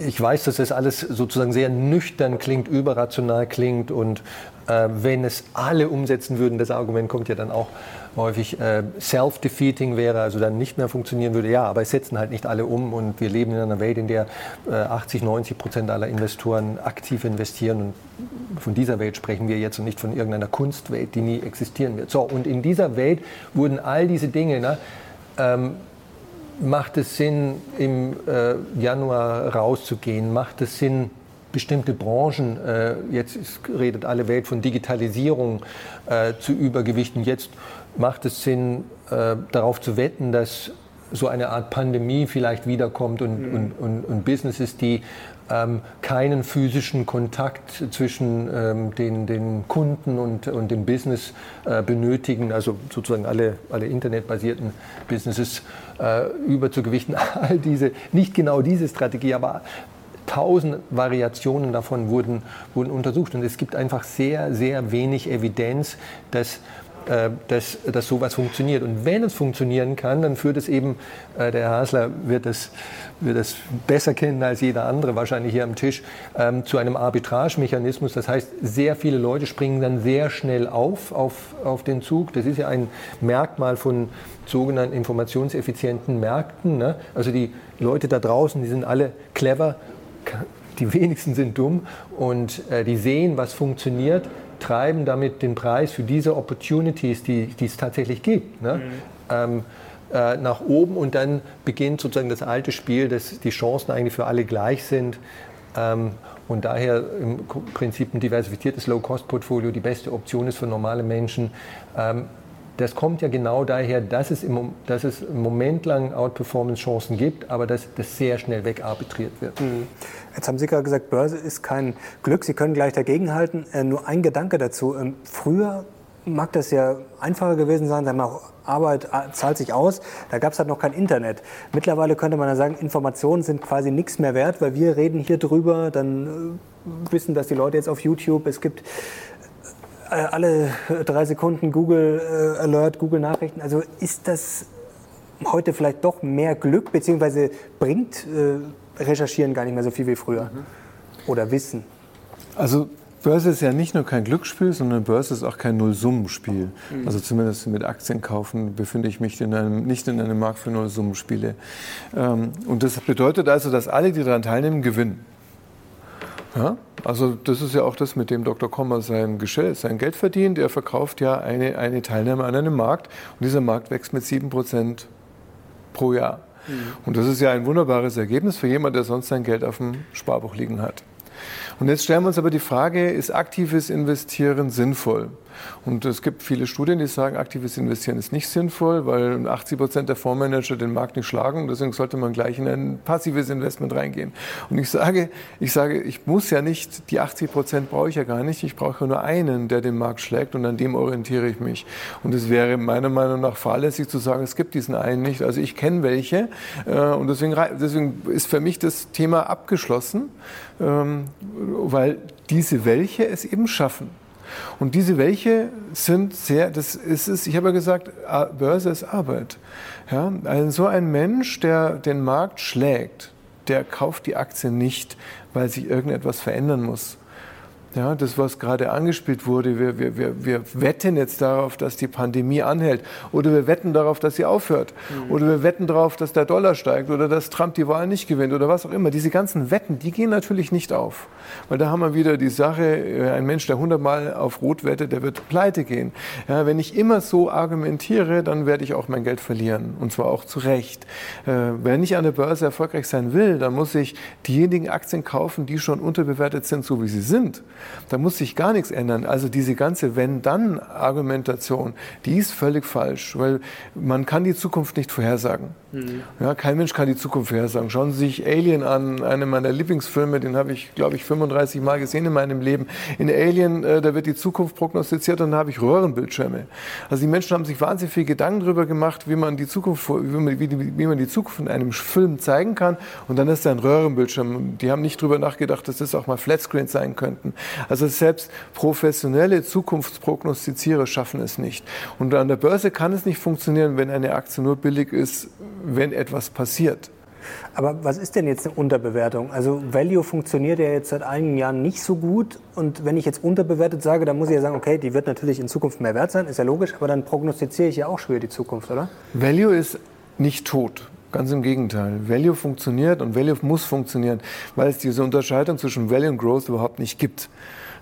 ich weiß, dass das alles sozusagen sehr nüchtern klingt, überrational klingt und äh, wenn es alle umsetzen würden, das Argument kommt ja dann auch häufig, äh, self-defeating wäre, also dann nicht mehr funktionieren würde. Ja, aber es setzen halt nicht alle um und wir leben in einer Welt, in der äh, 80, 90 Prozent aller Investoren aktiv investieren und von dieser Welt sprechen wir jetzt und nicht von irgendeiner Kunstwelt, die nie existieren wird. So, und in dieser Welt wurden all diese Dinge, ne, ähm, macht es Sinn, im äh, Januar rauszugehen? Macht es Sinn, bestimmte Branchen, äh, jetzt ist, redet alle Welt von Digitalisierung, äh, zu übergewichten. Jetzt macht es Sinn, äh, darauf zu wetten, dass so eine Art Pandemie vielleicht wiederkommt und, mhm. und, und, und Businesses, die ähm, keinen physischen Kontakt zwischen ähm, den, den Kunden und, und dem Business äh, benötigen, also sozusagen alle, alle internetbasierten Businesses äh, überzugewichten. All diese, nicht genau diese Strategie, aber tausend Variationen davon wurden, wurden untersucht. Und es gibt einfach sehr, sehr wenig Evidenz, dass äh, dass, dass sowas funktioniert. Und wenn es funktionieren kann, dann führt es eben, äh, der Herr Hasler wird es, wird es besser kennen als jeder andere wahrscheinlich hier am Tisch, ähm, zu einem Arbitragemechanismus. Das heißt, sehr viele Leute springen dann sehr schnell auf, auf, auf den Zug. Das ist ja ein Merkmal von sogenannten informationseffizienten Märkten. Ne? Also die Leute da draußen, die sind alle clever, die wenigsten sind dumm und äh, die sehen, was funktioniert treiben damit den Preis für diese Opportunities, die, die es tatsächlich gibt, ne? mhm. ähm, äh, nach oben und dann beginnt sozusagen das alte Spiel, dass die Chancen eigentlich für alle gleich sind. Ähm, und daher im Prinzip ein diversifiziertes Low-Cost-Portfolio die beste Option ist für normale Menschen. Ähm, das kommt ja genau daher, dass es im, dass es im Moment lang Outperformance-Chancen gibt, aber dass das sehr schnell wegarbitriert wird. Mhm. Jetzt haben Sie gerade gesagt, Börse ist kein Glück. Sie können gleich dagegenhalten. Äh, nur ein Gedanke dazu. Ähm, früher mag das ja einfacher gewesen sein, sagen wir Arbeit äh, zahlt sich aus, da gab es halt noch kein Internet. Mittlerweile könnte man ja sagen, Informationen sind quasi nichts mehr wert, weil wir reden hier drüber, dann äh, wissen das die Leute jetzt auf YouTube, es gibt äh, alle drei Sekunden Google äh, Alert, Google Nachrichten. Also ist das heute vielleicht doch mehr Glück, beziehungsweise bringt äh, Recherchieren gar nicht mehr so viel wie früher? Mhm. Oder Wissen? Also Börse ist ja nicht nur kein Glücksspiel, sondern Börse ist auch kein Nullsummenspiel. Mhm. Also zumindest mit Aktien kaufen befinde ich mich in einem, nicht in einem Markt für Nullsummenspiele. Ähm, und das bedeutet also, dass alle, die daran teilnehmen, gewinnen. Ja? Also das ist ja auch das, mit dem Dr. Kommer sein, sein Geld verdient. Er verkauft ja eine, eine Teilnahme an einem Markt und dieser Markt wächst mit 7% pro Jahr. Mhm. Und das ist ja ein wunderbares Ergebnis für jemanden, der sonst sein Geld auf dem Sparbuch liegen hat. Und jetzt stellen wir uns aber die Frage, ist aktives Investieren sinnvoll? Und es gibt viele Studien, die sagen, aktives Investieren ist nicht sinnvoll, weil 80 Prozent der Fondsmanager den Markt nicht schlagen. Deswegen sollte man gleich in ein passives Investment reingehen. Und ich sage, ich sage, ich muss ja nicht, die 80 Prozent brauche ich ja gar nicht. Ich brauche nur einen, der den Markt schlägt und an dem orientiere ich mich. Und es wäre meiner Meinung nach fahrlässig zu sagen, es gibt diesen einen nicht. Also ich kenne welche. Äh, und deswegen, deswegen ist für mich das Thema abgeschlossen, weil diese welche es eben schaffen. Und diese welche sind sehr, das ist es, ich habe ja gesagt, Börse ist Arbeit. Ja, also so ein Mensch, der den Markt schlägt, der kauft die Aktie nicht, weil sich irgendetwas verändern muss. Ja, das, was gerade angespielt wurde, wir, wir, wir, wir wetten jetzt darauf, dass die Pandemie anhält. Oder wir wetten darauf, dass sie aufhört. Mhm. Oder wir wetten darauf, dass der Dollar steigt oder dass Trump die Wahl nicht gewinnt oder was auch immer. Diese ganzen Wetten, die gehen natürlich nicht auf. Weil da haben wir wieder die Sache, äh, ein Mensch, der hundertmal auf Rot wettet, der wird pleite gehen. Ja, wenn ich immer so argumentiere, dann werde ich auch mein Geld verlieren. Und zwar auch zu Recht. Äh, wenn ich an der Börse erfolgreich sein will, dann muss ich diejenigen Aktien kaufen, die schon unterbewertet sind, so wie sie sind. Da muss sich gar nichts ändern. Also diese ganze Wenn-Dann-Argumentation, die ist völlig falsch, weil man kann die Zukunft nicht vorhersagen. Mhm. Ja, kein Mensch kann die Zukunft vorhersagen. Schauen Sie sich Alien an, einen meiner Lieblingsfilme, den habe ich, glaube ich, 35 Mal gesehen in meinem Leben. In Alien, äh, da wird die Zukunft prognostiziert und da habe ich Röhrenbildschirme. Also die Menschen haben sich wahnsinnig viel Gedanken darüber gemacht, wie man die Zukunft, wie man, wie, wie man die Zukunft in einem Film zeigen kann. Und dann ist da ein Röhrenbildschirm. Die haben nicht darüber nachgedacht, dass das auch mal Flatscreen sein könnten. Also selbst professionelle Zukunftsprognostizierer schaffen es nicht. Und an der Börse kann es nicht funktionieren, wenn eine Aktie nur billig ist, wenn etwas passiert. Aber was ist denn jetzt eine Unterbewertung? Also Value funktioniert ja jetzt seit einigen Jahren nicht so gut. Und wenn ich jetzt unterbewertet sage, dann muss ich ja sagen, okay, die wird natürlich in Zukunft mehr wert sein, ist ja logisch, aber dann prognostiziere ich ja auch schwer die Zukunft, oder? Value ist nicht tot. Ganz im Gegenteil. Value funktioniert und Value muss funktionieren, weil es diese Unterscheidung zwischen Value und Growth überhaupt nicht gibt.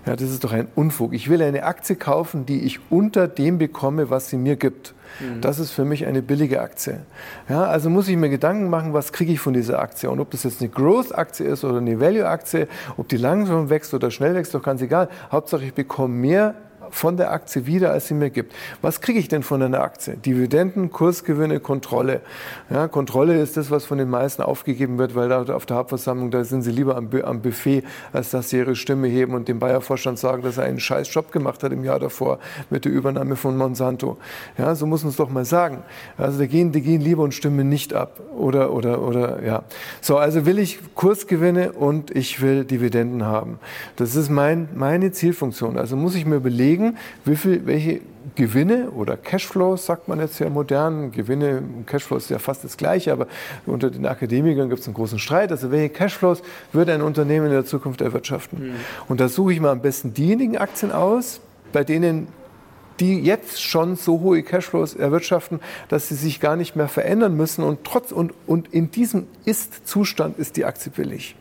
Ja, das ist doch ein Unfug. Ich will eine Aktie kaufen, die ich unter dem bekomme, was sie mir gibt. Mhm. Das ist für mich eine billige Aktie. Ja, also muss ich mir Gedanken machen, was kriege ich von dieser Aktie. Und ob das jetzt eine Growth-Aktie ist oder eine Value-Aktie, ob die langsam wächst oder schnell wächst, doch ganz egal. Hauptsache, ich bekomme mehr von der Aktie wieder, als sie mir gibt. Was kriege ich denn von einer Aktie? Dividenden, Kursgewinne, Kontrolle. Ja, Kontrolle ist das, was von den meisten aufgegeben wird, weil da auf der Hauptversammlung, da sind sie lieber am, am Buffet, als dass sie ihre Stimme heben und dem Bayer-Vorstand sagen, dass er einen scheiß Job gemacht hat im Jahr davor mit der Übernahme von Monsanto. Ja, so muss man es doch mal sagen. Also die gehen, die gehen lieber und stimmen nicht ab. Oder, oder, oder, ja. So, also will ich Kursgewinne und ich will Dividenden haben. Das ist mein, meine Zielfunktion. Also muss ich mir überlegen, überlegen, wie viel, welche Gewinne oder Cashflows, sagt man jetzt sehr modern. Gewinne und Cashflows ist ja fast das Gleiche, aber unter den Akademikern gibt es einen großen Streit. Also welche Cashflows würde ein Unternehmen in der Zukunft erwirtschaften? Mhm. Und da suche ich mal am besten diejenigen Aktien aus, bei denen die jetzt schon so hohe Cashflows erwirtschaften, dass sie sich gar nicht mehr verändern müssen und trotz und, und in diesem Ist-Zustand ist die Aktie billig.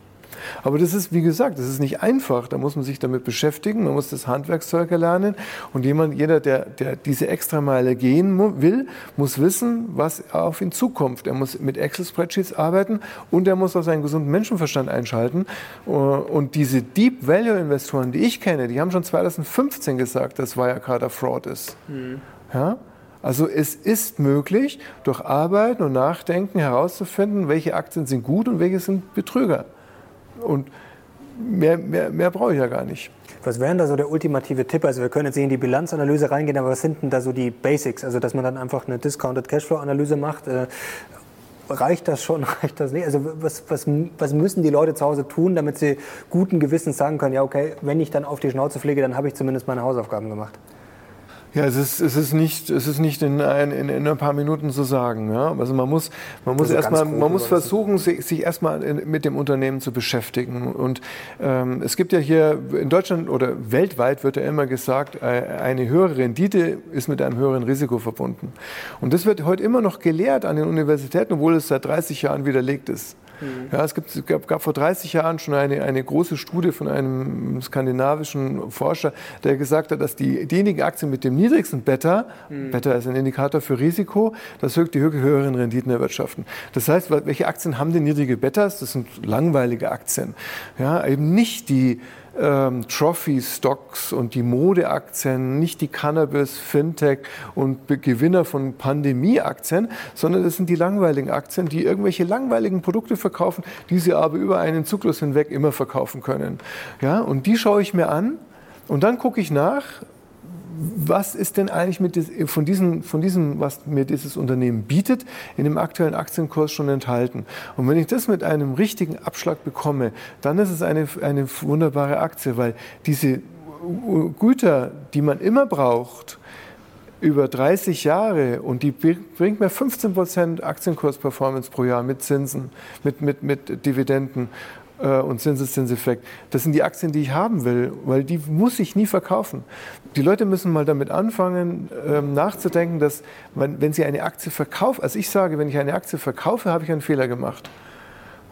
Aber das ist, wie gesagt, das ist nicht einfach. Da muss man sich damit beschäftigen, man muss das Handwerkszeug erlernen. Und jemand, jeder, der, der diese Extrameile gehen will, muss wissen, was auf ihn zukommt. Er muss mit Excel-Spreadsheets arbeiten und er muss auch seinen gesunden Menschenverstand einschalten. Und diese Deep Value-Investoren, die ich kenne, die haben schon 2015 gesagt, dass Wirecard Fraud ist. Mhm. Ja? Also es ist möglich, durch Arbeiten und Nachdenken herauszufinden, welche Aktien sind gut und welche sind Betrüger. Und mehr, mehr, mehr brauche ich ja gar nicht. Was wäre denn da so der ultimative Tipp? Also wir können jetzt nicht in die Bilanzanalyse reingehen, aber was sind denn da so die Basics? Also dass man dann einfach eine Discounted Cashflow-Analyse macht. Äh, reicht das schon, reicht das nicht? Also was, was, was müssen die Leute zu Hause tun, damit sie guten Gewissens sagen können, ja okay, wenn ich dann auf die Schnauze fliege, dann habe ich zumindest meine Hausaufgaben gemacht? Ja, es ist, es ist nicht, es ist nicht in, ein, in, in ein paar Minuten zu sagen. Ja? Also man muss, man muss, also erstmal, man muss versuchen, sich, sich erstmal mit dem Unternehmen zu beschäftigen. Und ähm, es gibt ja hier in Deutschland oder weltweit wird ja immer gesagt, äh, eine höhere Rendite ist mit einem höheren Risiko verbunden. Und das wird heute immer noch gelehrt an den Universitäten, obwohl es seit 30 Jahren widerlegt ist. Mhm. Ja, es, gibt, es gab, gab, vor 30 Jahren schon eine, eine große Studie von einem skandinavischen Forscher, der gesagt hat, dass die, diejenigen Aktien mit dem niedrigsten Beta, mhm. Beta ist ein Indikator für Risiko, das die höheren Renditen erwirtschaften. Das heißt, welche Aktien haben denn niedrige Betas? Das sind langweilige Aktien. Ja, eben nicht die ähm, Trophy-Stocks und die Modeaktien, nicht die Cannabis, Fintech und Gewinner von Pandemie-Aktien, sondern das sind die langweiligen Aktien, die irgendwelche langweiligen Produkte verkaufen, die sie aber über einen Zyklus hinweg immer verkaufen können. Ja, und die schaue ich mir an und dann gucke ich nach, was ist denn eigentlich mit des, von, diesen, von diesem, was mir dieses Unternehmen bietet, in dem aktuellen Aktienkurs schon enthalten? Und wenn ich das mit einem richtigen Abschlag bekomme, dann ist es eine, eine wunderbare Aktie, weil diese Güter, die man immer braucht, über 30 Jahre und die bringt mir 15 Prozent Aktienkursperformance pro Jahr mit Zinsen, mit, mit, mit Dividenden äh, und Zinseszinseffekt. Das sind die Aktien, die ich haben will, weil die muss ich nie verkaufen. Die Leute müssen mal damit anfangen, ähm, nachzudenken, dass man, wenn sie eine Aktie verkaufen, also ich sage, wenn ich eine Aktie verkaufe, habe ich einen Fehler gemacht.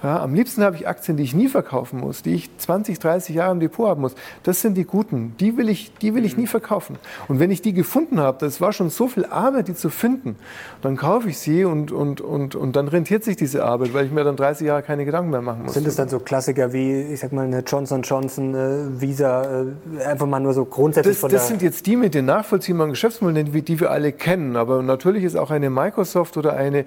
Ja, am liebsten habe ich Aktien, die ich nie verkaufen muss, die ich 20, 30 Jahre im Depot haben muss. Das sind die guten. Die will ich, die will ich nie verkaufen. Und wenn ich die gefunden habe, das war schon so viel Arbeit, die zu finden, dann kaufe ich sie und, und, und, und dann rentiert sich diese Arbeit, weil ich mir dann 30 Jahre keine Gedanken mehr machen muss. Sind es dann so Klassiker wie, ich sag mal, eine Johnson Johnson, äh, Visa, äh, einfach mal nur so grundsätzlich das, von Das sind jetzt die mit den nachvollziehbaren Geschäftsmodellen, die wir alle kennen. Aber natürlich ist auch eine Microsoft oder eine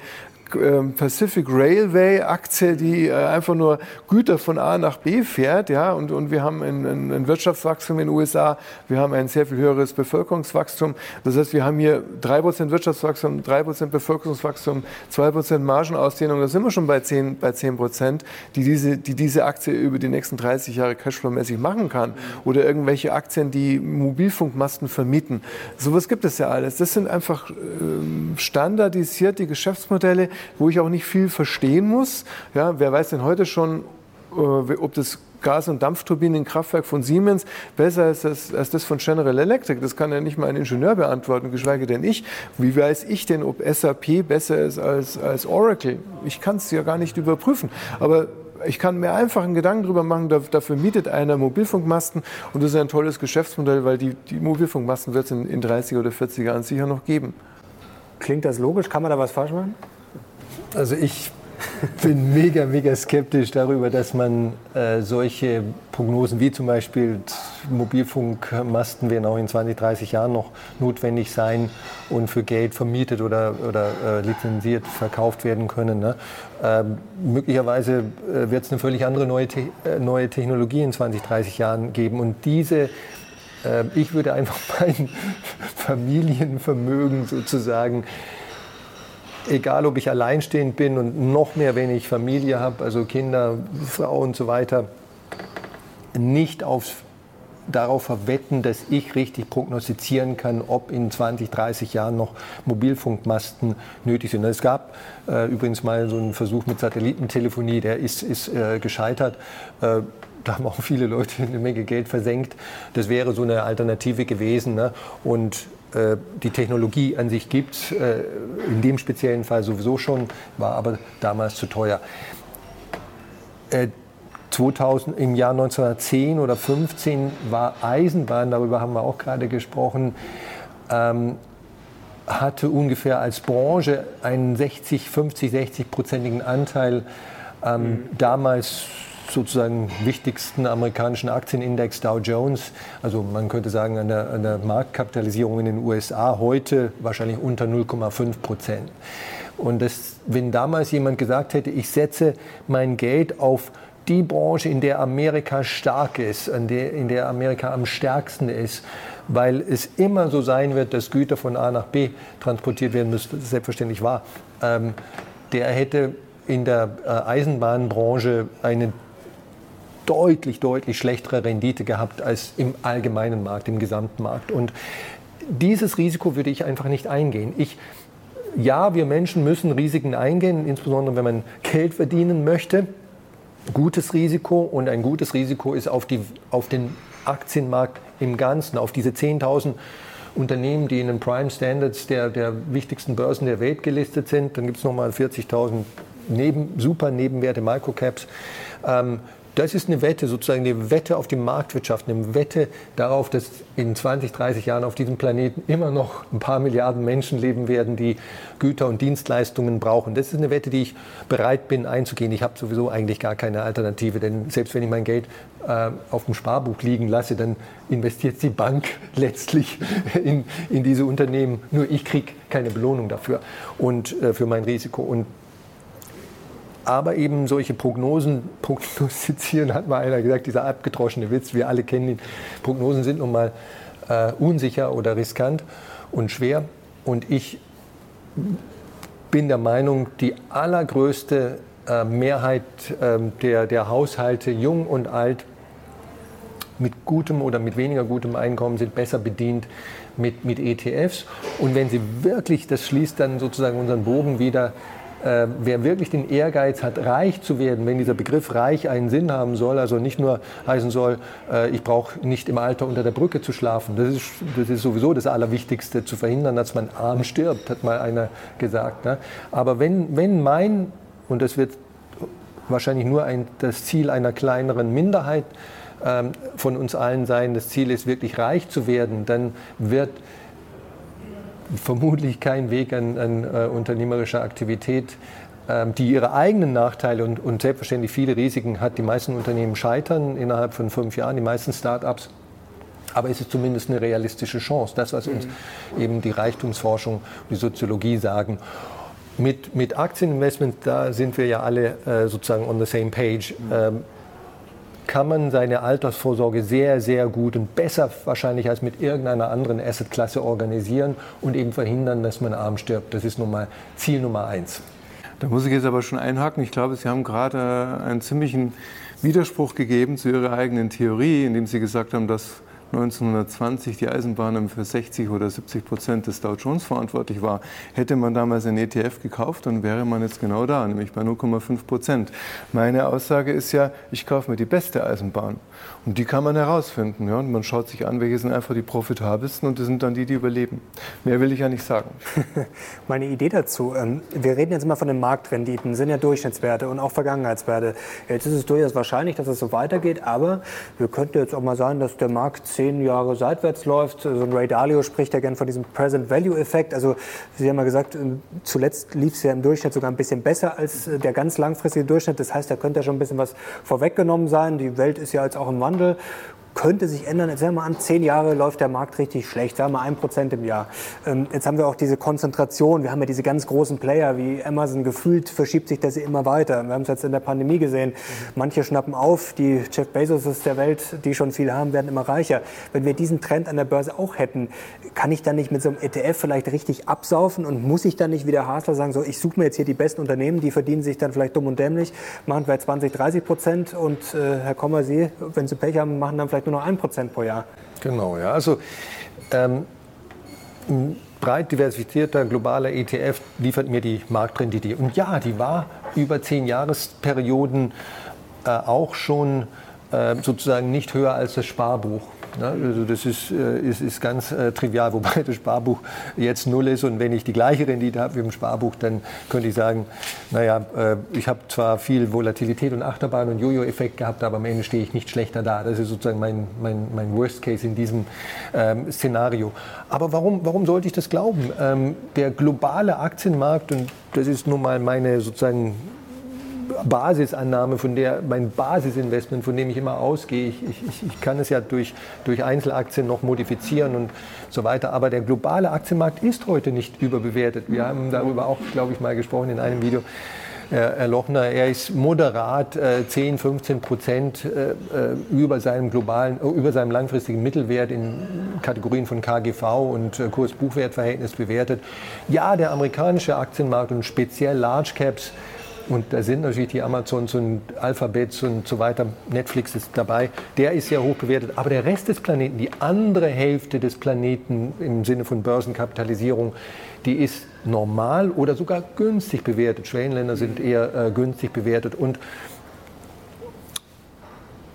Pacific Railway Aktie, die äh, einfach nur Güter von A nach B fährt, ja, und, und wir haben ein, ein, ein Wirtschaftswachstum in den USA, wir haben ein sehr viel höheres Bevölkerungswachstum. Das heißt, wir haben hier 3% Wirtschaftswachstum, 3% Bevölkerungswachstum, 2% Margenausdehnung, da sind wir schon bei 10%, bei 10% die, diese, die diese Aktie über die nächsten 30 Jahre Cashflow-mäßig machen kann. Oder irgendwelche Aktien, die Mobilfunkmasten vermieten. Sowas gibt es ja alles. Das sind einfach ähm, standardisierte Geschäftsmodelle, wo ich auch nicht viel verstehen muss. Ja, wer weiß denn heute schon, äh, ob das Gas- und Dampfturbinenkraftwerk von Siemens besser ist als, als, das von General Electric. Das kann ja nicht mal ein Ingenieur beantworten, geschweige denn ich. Wie weiß ich denn, ob SAP besser ist als, als Oracle? Ich kann es ja gar nicht überprüfen. Aber ich kann mir einfach einen Gedanken darüber machen, dafür mietet einer Mobilfunkmasten und das ist ein tolles Geschäftsmodell, weil die, die Mobilfunkmasten wird es in, in 30 oder 40 Jahren sicher noch geben. Klingt das logisch? Kann man da was falsch machen? Also ich bin mega, mega skeptisch darüber, dass man äh, solche Prognosen wie zum Beispiel Mobilfunkmasten werden auch in 20, 30 Jahren noch notwendig sein und für Geld vermietet oder, oder äh, lizenziert verkauft werden können. Ne? Ähm, möglicherweise äh, wird es eine völlig andere neue, Te äh, neue Technologie in 20, 30 Jahren geben und diese äh, ich würde einfach mein Familienvermögen sozusagen egal ob ich alleinstehend bin und noch mehr, wenn ich Familie habe, also Kinder, Frau und so weiter, nicht aufs, darauf verwetten, dass ich richtig prognostizieren kann, ob in 20, 30 Jahren noch Mobilfunkmasten nötig sind. Es gab äh, übrigens mal so einen Versuch mit Satellitentelefonie, der ist, ist äh, gescheitert. Äh, da haben auch viele Leute eine Menge Geld versenkt. Das wäre so eine Alternative gewesen. Ne? Und die Technologie an sich gibt äh, in dem speziellen Fall sowieso schon, war aber damals zu teuer. 2000, äh, Im Jahr 1910 oder 15 war Eisenbahn, darüber haben wir auch gerade gesprochen, ähm, hatte ungefähr als Branche einen 60, 50, 60-prozentigen Anteil. Ähm, mhm. Damals sozusagen wichtigsten amerikanischen Aktienindex Dow Jones, also man könnte sagen an der, an der Marktkapitalisierung in den USA heute wahrscheinlich unter 0,5 Prozent. Und das, wenn damals jemand gesagt hätte, ich setze mein Geld auf die Branche, in der Amerika stark ist, in der, in der Amerika am stärksten ist, weil es immer so sein wird, dass Güter von A nach B transportiert werden müssen, das ist selbstverständlich wahr, ähm, der hätte in der äh, Eisenbahnbranche eine deutlich, deutlich schlechtere Rendite gehabt als im allgemeinen Markt, im gesamten Markt. Und dieses Risiko würde ich einfach nicht eingehen. Ich, ja, wir Menschen müssen Risiken eingehen, insbesondere wenn man Geld verdienen möchte. Gutes Risiko und ein gutes Risiko ist auf, die, auf den Aktienmarkt im Ganzen, auf diese 10.000 Unternehmen, die in den Prime Standards der, der wichtigsten Börsen der Welt gelistet sind. Dann gibt es nochmal 40.000 neben, super Nebenwerte, Microcaps. Ähm, das ist eine Wette, sozusagen eine Wette auf die Marktwirtschaft, eine Wette darauf, dass in 20, 30 Jahren auf diesem Planeten immer noch ein paar Milliarden Menschen leben werden, die Güter und Dienstleistungen brauchen. Das ist eine Wette, die ich bereit bin einzugehen. Ich habe sowieso eigentlich gar keine Alternative, denn selbst wenn ich mein Geld äh, auf dem Sparbuch liegen lasse, dann investiert die Bank letztlich in, in diese Unternehmen. Nur ich kriege keine Belohnung dafür und äh, für mein Risiko. Und aber eben solche Prognosen prognostizieren, hat mal einer gesagt, dieser abgedroschene Witz, wir alle kennen ihn. Prognosen sind nun mal äh, unsicher oder riskant und schwer. Und ich bin der Meinung, die allergrößte äh, Mehrheit äh, der, der Haushalte, jung und alt, mit gutem oder mit weniger gutem Einkommen sind besser bedient mit, mit ETFs. Und wenn sie wirklich, das schließt dann sozusagen unseren Bogen wieder, äh, wer wirklich den Ehrgeiz hat, reich zu werden, wenn dieser Begriff reich einen Sinn haben soll, also nicht nur heißen soll, äh, ich brauche nicht im Alter unter der Brücke zu schlafen. Das ist, das ist sowieso das Allerwichtigste, zu verhindern, dass man arm stirbt, hat mal einer gesagt. Ne? Aber wenn, wenn mein, und das wird wahrscheinlich nur ein, das Ziel einer kleineren Minderheit ähm, von uns allen sein, das Ziel ist wirklich reich zu werden, dann wird vermutlich kein Weg an, an äh, unternehmerischer Aktivität, ähm, die ihre eigenen Nachteile und, und, selbstverständlich viele Risiken hat. Die meisten Unternehmen scheitern innerhalb von fünf Jahren, die meisten Start-ups. Aber es ist zumindest eine realistische Chance, das, was uns mhm. eben die Reichtumsforschung, die Soziologie sagen. Mit, mit Aktieninvestment, da sind wir ja alle äh, sozusagen on the same page. Mhm. Ähm, kann man seine Altersvorsorge sehr, sehr gut und besser wahrscheinlich als mit irgendeiner anderen Assetklasse organisieren und eben verhindern, dass man arm stirbt. Das ist nun mal Ziel Nummer eins. Da muss ich jetzt aber schon einhaken. Ich glaube, Sie haben gerade einen ziemlichen Widerspruch gegeben zu Ihrer eigenen Theorie, indem Sie gesagt haben, dass 1920 die Eisenbahnen für 60 oder 70 Prozent des Dow Jones verantwortlich war. Hätte man damals ein ETF gekauft, dann wäre man jetzt genau da, nämlich bei 0,5 Prozent. Meine Aussage ist ja, ich kaufe mir die beste Eisenbahn. Und die kann man herausfinden. Ja? Und man schaut sich an, welche sind einfach die profitabelsten und das sind dann die, die überleben. Mehr will ich ja nicht sagen. Meine Idee dazu, ähm, wir reden jetzt immer von den Marktrenditen, sind ja Durchschnittswerte und auch Vergangenheitswerte. Jetzt ist es durchaus wahrscheinlich, dass es so weitergeht, aber wir könnten jetzt auch mal sagen, dass der Markt zehn Jahre seitwärts läuft. So ein Ray Dalio spricht ja gerne von diesem Present Value Effekt. Also Sie haben ja gesagt, ähm, zuletzt lief es ja im Durchschnitt sogar ein bisschen besser als äh, der ganz langfristige Durchschnitt. Das heißt, da könnte ja schon ein bisschen was vorweggenommen sein. Die Welt ist ja jetzt auch im Wandel könnte sich ändern. Jetzt sagen wir mal an, zehn Jahre läuft der Markt richtig schlecht, sagen wir ein Prozent im Jahr. Ähm, jetzt haben wir auch diese Konzentration, wir haben ja diese ganz großen Player wie Amazon, gefühlt verschiebt sich das immer weiter. Wir haben es jetzt in der Pandemie gesehen, manche schnappen auf, die Jeff Bezos der Welt, die schon viel haben, werden immer reicher. Wenn wir diesen Trend an der Börse auch hätten, kann ich dann nicht mit so einem ETF vielleicht richtig absaufen und muss ich dann nicht wie der Hasler sagen, so ich suche mir jetzt hier die besten Unternehmen, die verdienen sich dann vielleicht dumm und dämlich, machen vielleicht 20, 30 Prozent und äh, Herr Kommer, Sie, wenn Sie Pech haben, machen dann vielleicht nur noch ein Prozent pro Jahr. Genau, ja. Also ähm, ein breit diversifizierter globaler ETF liefert mir die Marktrendite. Und ja, die war über zehn Jahresperioden äh, auch schon äh, sozusagen nicht höher als das Sparbuch. Ja, also das ist, äh, ist, ist ganz äh, trivial, wobei das Sparbuch jetzt null ist und wenn ich die gleiche Rendite habe wie im Sparbuch, dann könnte ich sagen, naja, äh, ich habe zwar viel Volatilität und Achterbahn und Jojo-Effekt gehabt, aber am Ende stehe ich nicht schlechter da. Das ist sozusagen mein, mein, mein Worst Case in diesem ähm, Szenario. Aber warum, warum sollte ich das glauben? Ähm, der globale Aktienmarkt, und das ist nun mal meine sozusagen Basisannahme, von der mein Basisinvestment, von dem ich immer ausgehe. Ich, ich, ich kann es ja durch, durch Einzelaktien noch modifizieren und so weiter. Aber der globale Aktienmarkt ist heute nicht überbewertet. Wir haben darüber auch, glaube ich, mal gesprochen in einem Video. Herr Lochner, er ist moderat äh, 10, 15 Prozent äh, äh, über seinem globalen, äh, über seinem langfristigen Mittelwert in Kategorien von KGV und äh, Kurs-Buchwert-Verhältnis bewertet. Ja, der amerikanische Aktienmarkt und speziell Large Caps und da sind natürlich die Amazons und Alphabets und so weiter, Netflix ist dabei, der ist sehr hoch bewertet. Aber der Rest des Planeten, die andere Hälfte des Planeten im Sinne von Börsenkapitalisierung, die ist normal oder sogar günstig bewertet. Schwellenländer sind eher äh, günstig bewertet. Und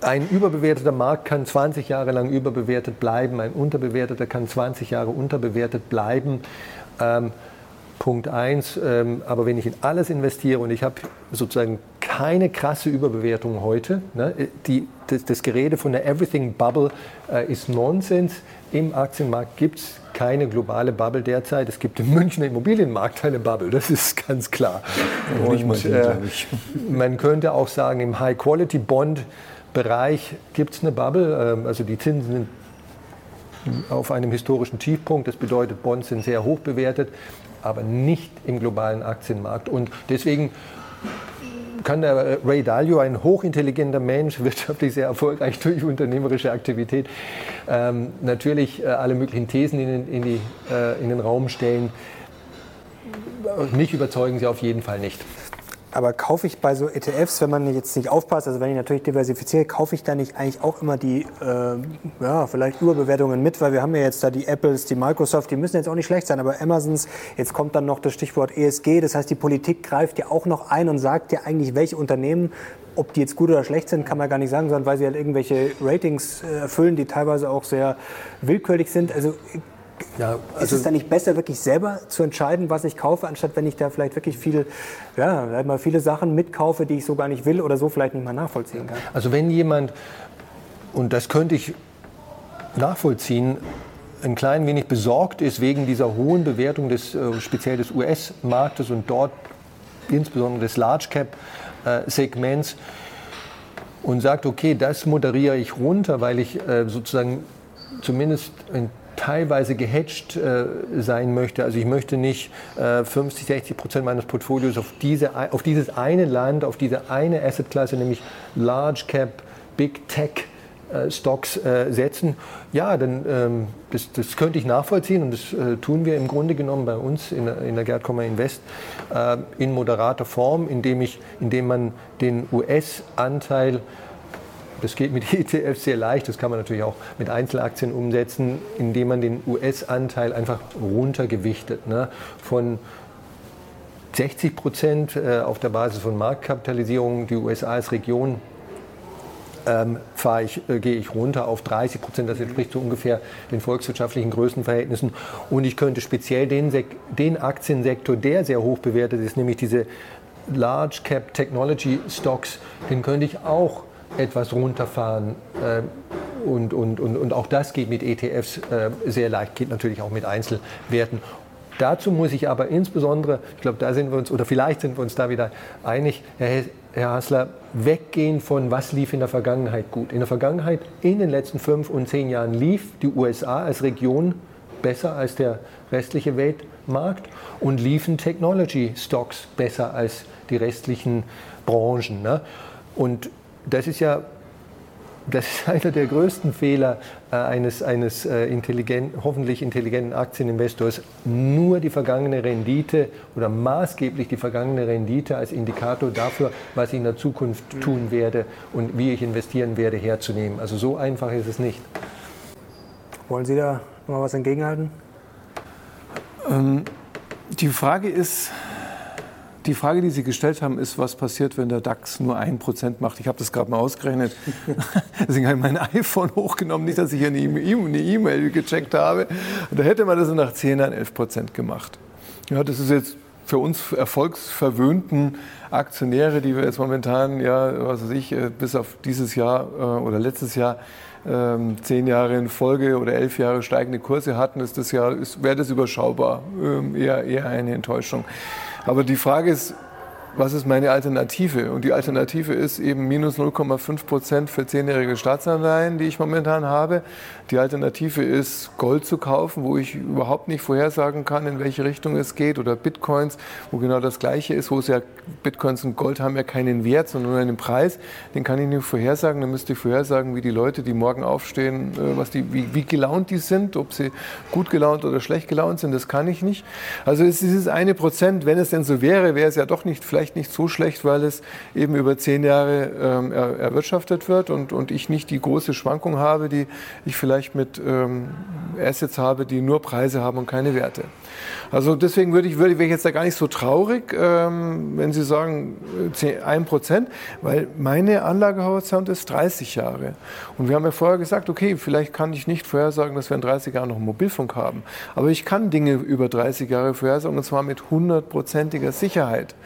ein überbewerteter Markt kann 20 Jahre lang überbewertet bleiben, ein unterbewerteter kann 20 Jahre unterbewertet bleiben. Ähm, Punkt eins. Ähm, aber wenn ich in alles investiere und ich habe sozusagen keine krasse Überbewertung heute, ne, die, das, das, Gerede von der Everything Bubble äh, ist Nonsens. Im Aktienmarkt gibt es keine globale Bubble derzeit. Es gibt im Münchner Immobilienmarkt eine Bubble, das ist ganz klar. Und, äh, man könnte auch sagen, im High-Quality-Bond-Bereich gibt es eine Bubble. Ähm, also die Zinsen sind auf einem historischen Tiefpunkt. Das bedeutet, Bonds sind sehr hoch bewertet aber nicht im globalen Aktienmarkt. Und deswegen kann der Ray Dalio, ein hochintelligenter Mensch, wirtschaftlich sehr erfolgreich durch unternehmerische Aktivität, ähm, natürlich äh, alle möglichen Thesen in, in, die, äh, in den Raum stellen. Mich überzeugen sie auf jeden Fall nicht. Aber kaufe ich bei so ETFs, wenn man jetzt nicht aufpasst, also wenn ich natürlich diversifiziere, kaufe ich da nicht eigentlich auch immer die, äh, ja, vielleicht Überbewertungen mit, weil wir haben ja jetzt da die Apples, die Microsoft, die müssen jetzt auch nicht schlecht sein, aber Amazons, jetzt kommt dann noch das Stichwort ESG, das heißt, die Politik greift ja auch noch ein und sagt ja eigentlich, welche Unternehmen ob die jetzt gut oder schlecht sind, kann man gar nicht sagen, sondern weil sie halt irgendwelche Ratings äh, erfüllen, die teilweise auch sehr willkürlich sind. Also ja, also ist es dann nicht besser, wirklich selber zu entscheiden, was ich kaufe, anstatt wenn ich da vielleicht wirklich viel, ja, mal viele Sachen mitkaufe, die ich so gar nicht will oder so vielleicht nicht mal nachvollziehen kann? Also wenn jemand, und das könnte ich nachvollziehen, ein klein wenig besorgt ist wegen dieser hohen Bewertung des äh, speziell des US-Marktes und dort insbesondere des Large Cap äh, Segments und sagt, okay, das moderiere ich runter, weil ich äh, sozusagen zumindest ein teilweise gehatcht äh, sein möchte. Also ich möchte nicht äh, 50, 60 Prozent meines Portfolios auf, diese, auf dieses eine Land, auf diese eine Assetklasse, nämlich Large Cap, Big Tech äh, Stocks äh, setzen. Ja, dann ähm, das, das, könnte ich nachvollziehen und das äh, tun wir im Grunde genommen bei uns in, in der Gerd Kommer Invest in moderater Form, indem, ich, indem man den US-Anteil Das geht mit ETFs sehr leicht. Das kann man natürlich auch mit Einzelaktien umsetzen, indem man den US-Anteil einfach runtergewichtet. Ne? Von 60 Prozent äh, auf der Basis von Marktkapitalisierung, die USA als Region ähm, ich, äh, gehe ich runter auf 30 Prozent. Das entspricht so ungefähr den volkswirtschaftlichen Größenverhältnissen. Und ich könnte speziell den, den Aktiensektor, der sehr hoch bewertet ist, nämlich diese Large Cap Technology Stocks, den könnte ich auch etwas runterfahren. Äh, und, und, und, und auch das geht mit ETFs äh, sehr leicht, geht natürlich auch mit Einzelwerten. Dazu muss ich aber insbesondere, ich glaube, da sind wir uns, oder vielleicht sind wir uns da wieder einig, Herr, Hassler, weggehen von, was lief in der Vergangenheit gut. In der Vergangenheit, in den letzten fünf und zehn Jahren, lief die USA als Region besser als der restliche Weltmarkt und liefen Technology Stocks besser als die restlichen Branchen. Ne? Und das ist ja das ist einer der größten Fehler äh, eines, eines äh, intelligent, hoffentlich intelligenten Aktieninvestors, nur die vergangene Rendite oder maßgeblich die vergangene Rendite als Indikator dafür, was ich in der Zukunft tun werde und wie ich investieren werde, herzunehmen. Also so einfach ist es nicht. Wollen Sie da noch mal was entgegenhalten? Ähm, die Frage ist, die Frage, die Sie gestellt haben, ist, was passiert, wenn der DAX nur ein Prozent macht? Ich habe das gerade mal ausgerechnet. Deswegen habe ich mein iPhone hochgenommen, nicht, dass ich eine E-Mail gecheckt habe. Da hätte man das nach zehn Jahren 11 Prozent gemacht. Ja, das ist jetzt für uns erfolgsverwöhnten Aktionäre, die wir jetzt momentan, ja, was weiß ich, äh, bis auf dieses Jahr äh, oder letztes Jahr ähm, zehn Jahre in Folge oder elf Jahre steigende Kurse hatten, ist das ja, wäre das überschaubar, ähm, eher, eher eine Enttäuschung. Aber die Frage ist, was ist meine Alternative? Und die Alternative ist eben minus 0,5 Prozent für zehnjährige Staatsanleihen, die ich momentan habe. Die Alternative ist, Gold zu kaufen, wo ich überhaupt nicht vorhersagen kann, in welche Richtung es geht, oder Bitcoins, wo genau das Gleiche ist, wo es ja Bitcoins und Gold haben ja keinen Wert, sondern nur einen Preis. Den kann ich nicht vorhersagen. Dann müsste ich vorhersagen, wie die Leute, die morgen aufstehen, äh, was die, wie, wie gelaunt die sind, ob sie gut gelaunt oder schlecht gelaunt sind. Das kann ich nicht. Also es ist dieses eine Prozent. Wenn es denn so wäre, wäre es ja doch nicht vielleicht nicht so schlecht, weil es eben über zehn Jahre ähm, er, erwirtschaftet wird und, und ich nicht die große Schwankung habe, die ich vielleicht vielleicht mit ähm, Assets habe, die nur Preise haben und keine Werte. Also deswegen würde ich, würde ich jetzt da gar nicht so traurig, ähm, wenn Sie sagen 1 Prozent, weil meine Anlagehorizont ist 30 Jahre. Und wir haben ja vorher gesagt, okay, vielleicht kann ich nicht vorhersagen, dass wir in 30 Jahren noch einen Mobilfunk haben. Aber ich kann Dinge über 30 Jahre vorhersagen und zwar mit hundertprozentiger Sicherheit.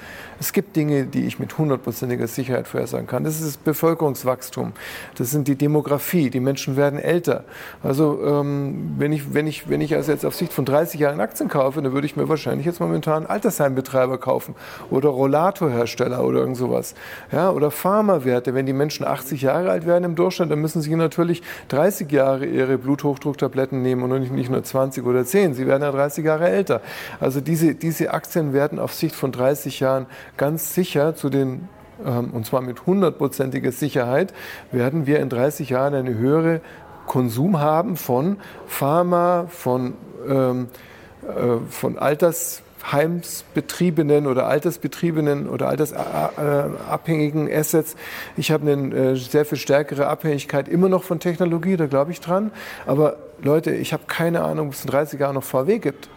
Es gibt Dinge, die ich mit hundertprozentiger Sicherheit vorhersagen kann. Das ist das Bevölkerungswachstum. Das sind die Demografie. Die Menschen werden älter. Also ähm, wenn, ich, wenn, ich, wenn ich also jetzt auf Sicht von 30 Jahren Aktien kaufe, dann würde ich mir wahrscheinlich jetzt momentan Altersheimbetreiber kaufen oder Rollatorhersteller oder irgend sowas. Ja, oder Pharmawerte. Wenn die Menschen 80 Jahre alt werden im Durchschnitt, dann müssen sie natürlich 30 Jahre ihre Bluthochdrucktabletten nehmen und nicht, nur 20 oder 10. Sie werden ja 30 Jahre älter. Also diese, diese Aktien werden auf Sicht von 30 Jahren ganz sicher zu den ähm, und zwar mit hundertprozentiger Sicherheit, werden wir in 30 Jahren eine höhere Konsum haben von Pharma, von, ähm, äh, von Altersheimsbetriebenen oder Altersbetriebenen oder altersabhängigen Assets. Ich habe eine äh, sehr viel stärkere Abhängigkeit immer noch von Technologie, da glaube ich dran. Aber Leute, ich habe keine Ahnung, ob es in 30 Jahren noch VW gibt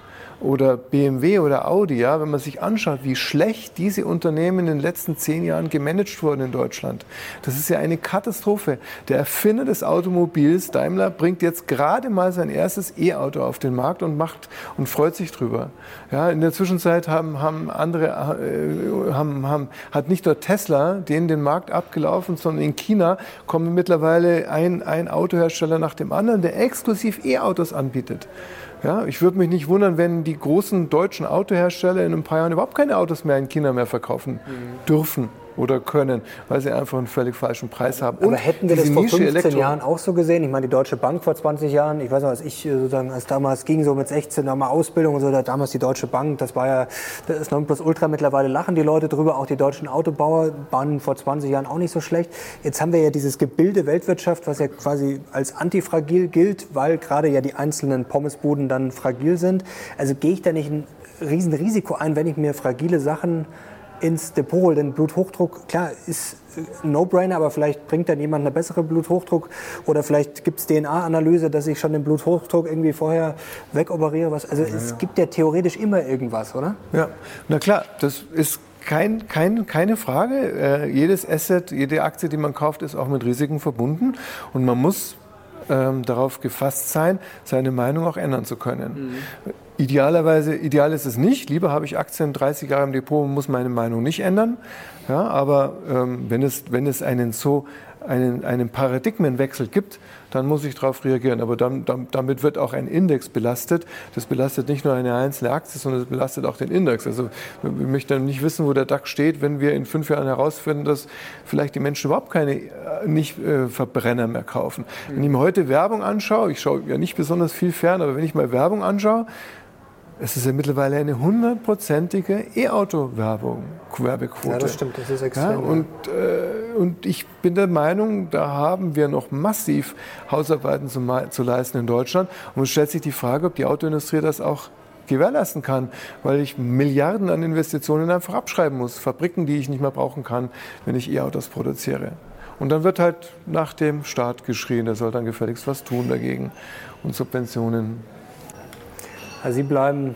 oder BMW oder Audi, ja, wenn man sich anschaut, wie schlecht diese Unternehmen in den letzten zehn Jahren gemanagt wurden in Deutschland, das ist ja eine Katastrophe. Der Erfinder des Automobils, Daimler, bringt jetzt gerade mal sein erstes E-Auto auf den Markt und macht und freut sich drüber. Ja, in der Zwischenzeit haben, haben andere, äh, haben, haben, hat nicht nur Tesla den den Markt abgelaufen, sondern in China kommen mittlerweile ein, ein Autohersteller nach dem anderen, der exklusiv E-Autos anbietet. Ja, ich würde mich nicht wundern, wenn die großen deutschen Autohersteller in ein paar Jahren überhaupt keine Autos mehr in China mehr verkaufen mhm. dürfen oder können, weil sie einfach einen völlig falschen Preis haben. Aber Und hätten wir das vor 15 Elektro Jahren auch so gesehen? Ich meine, die Deutsche Bank vor 20 Jahren, ich weiß noch, als ich äh, sozusagen, als damals ging, so mit 16, da mal Ausbildung und so, da damals die Deutsche Bank, das war ja, das ist Nonplusultra, mittlerweile lachen die Leute drüber, auch die deutschen Autobauer waren vor 20 Jahren auch nicht so schlecht. Jetzt haben wir ja dieses Gebilde Weltwirtschaft, was ja quasi als antifragil gilt, weil gerade ja die einzelnen Pommesbuden dann fragil sind. Also gehe ich da nicht ein Riesenrisiko ein, wenn ich mir fragile Sachen ins Depot hole. Denn Bluthochdruck, klar, ist ein No-Brainer, aber vielleicht bringt dann jemand eine bessere Bluthochdruck oder vielleicht gibt es DNA-Analyse, dass ich schon den Bluthochdruck irgendwie vorher wegoperiere. Was, also ja, es ja. gibt ja theoretisch immer irgendwas, oder? Ja, na klar, das ist kein, kein, keine Frage. Äh, jedes Asset, jede Aktie, die man kauft, ist auch mit Risiken verbunden. Und man muss ähm, darauf gefasst sein, seine Meinung auch ändern zu können. Mhm. Idealerweise, ideal ist es nicht. Lieber habe ich Aktien 30 Jahre im Depot und muss meine Meinung nicht ändern. Ja, aber ähm, wenn, es, wenn es einen so einen, einen Paradigmenwechsel gibt, dann muss ich darauf reagieren. Aber dann, dann, damit wird auch ein Index belastet. Das belastet nicht nur eine einzelne Aktie, sondern es belastet auch den Index. Also ich möchte nicht wissen, wo der DAX steht, wenn wir in fünf Jahren herausfinden, dass vielleicht die Menschen überhaupt keine äh, nicht äh, Verbrenner mehr kaufen. Wenn ich mir heute Werbung anschaue, ich schaue ja nicht besonders viel fern, aber wenn ich mal Werbung anschaue, es ist ja mittlerweile eine hundertprozentige E-Auto-Werbung, Werbequote. Ja, das stimmt, das ist extrem. Ja, und, äh, und ich bin der Meinung, da haben wir noch massiv Hausarbeiten zu, zu leisten in Deutschland. Und es stellt sich die Frage, ob die Autoindustrie das auch gewährleisten kann, weil ich Milliarden an Investitionen einfach abschreiben muss. Fabriken, die ich nicht mehr brauchen kann, wenn ich E-Autos produziere. Und dann wird halt nach dem Staat geschrien, der soll dann gefälligst was tun dagegen und Subventionen also Sie bleiben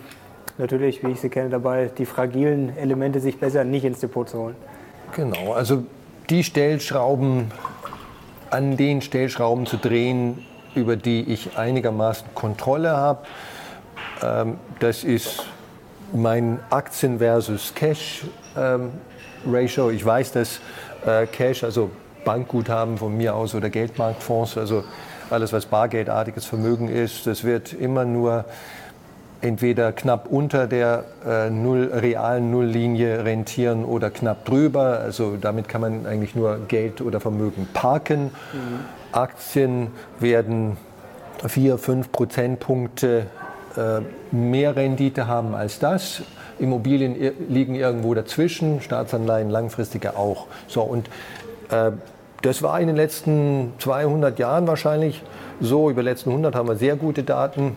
natürlich, wie ich Sie kenne, dabei, die fragilen Elemente sich besser nicht ins Depot zu holen. Genau, also die Stellschrauben, an den Stellschrauben zu drehen, über die ich einigermaßen Kontrolle habe, ähm, das ist mein Aktien versus Cash ähm, Ratio. Ich weiß, dass äh, Cash, also Bankguthaben von mir aus oder Geldmarktfonds, also alles, was bargeldartiges Vermögen ist, das wird immer nur entweder knapp unter der äh, Null, realen Nulllinie rentieren oder knapp drüber. Also damit kann man eigentlich nur Geld oder Vermögen parken. Mhm. Aktien werden vier, fünf Prozentpunkte äh, mehr Rendite haben als das. Immobilien liegen irgendwo dazwischen, Staatsanleihen langfristige auch. So, und äh, das war in den letzten 200 Jahren wahrscheinlich so. Über die letzten 100 haben wir sehr gute Daten.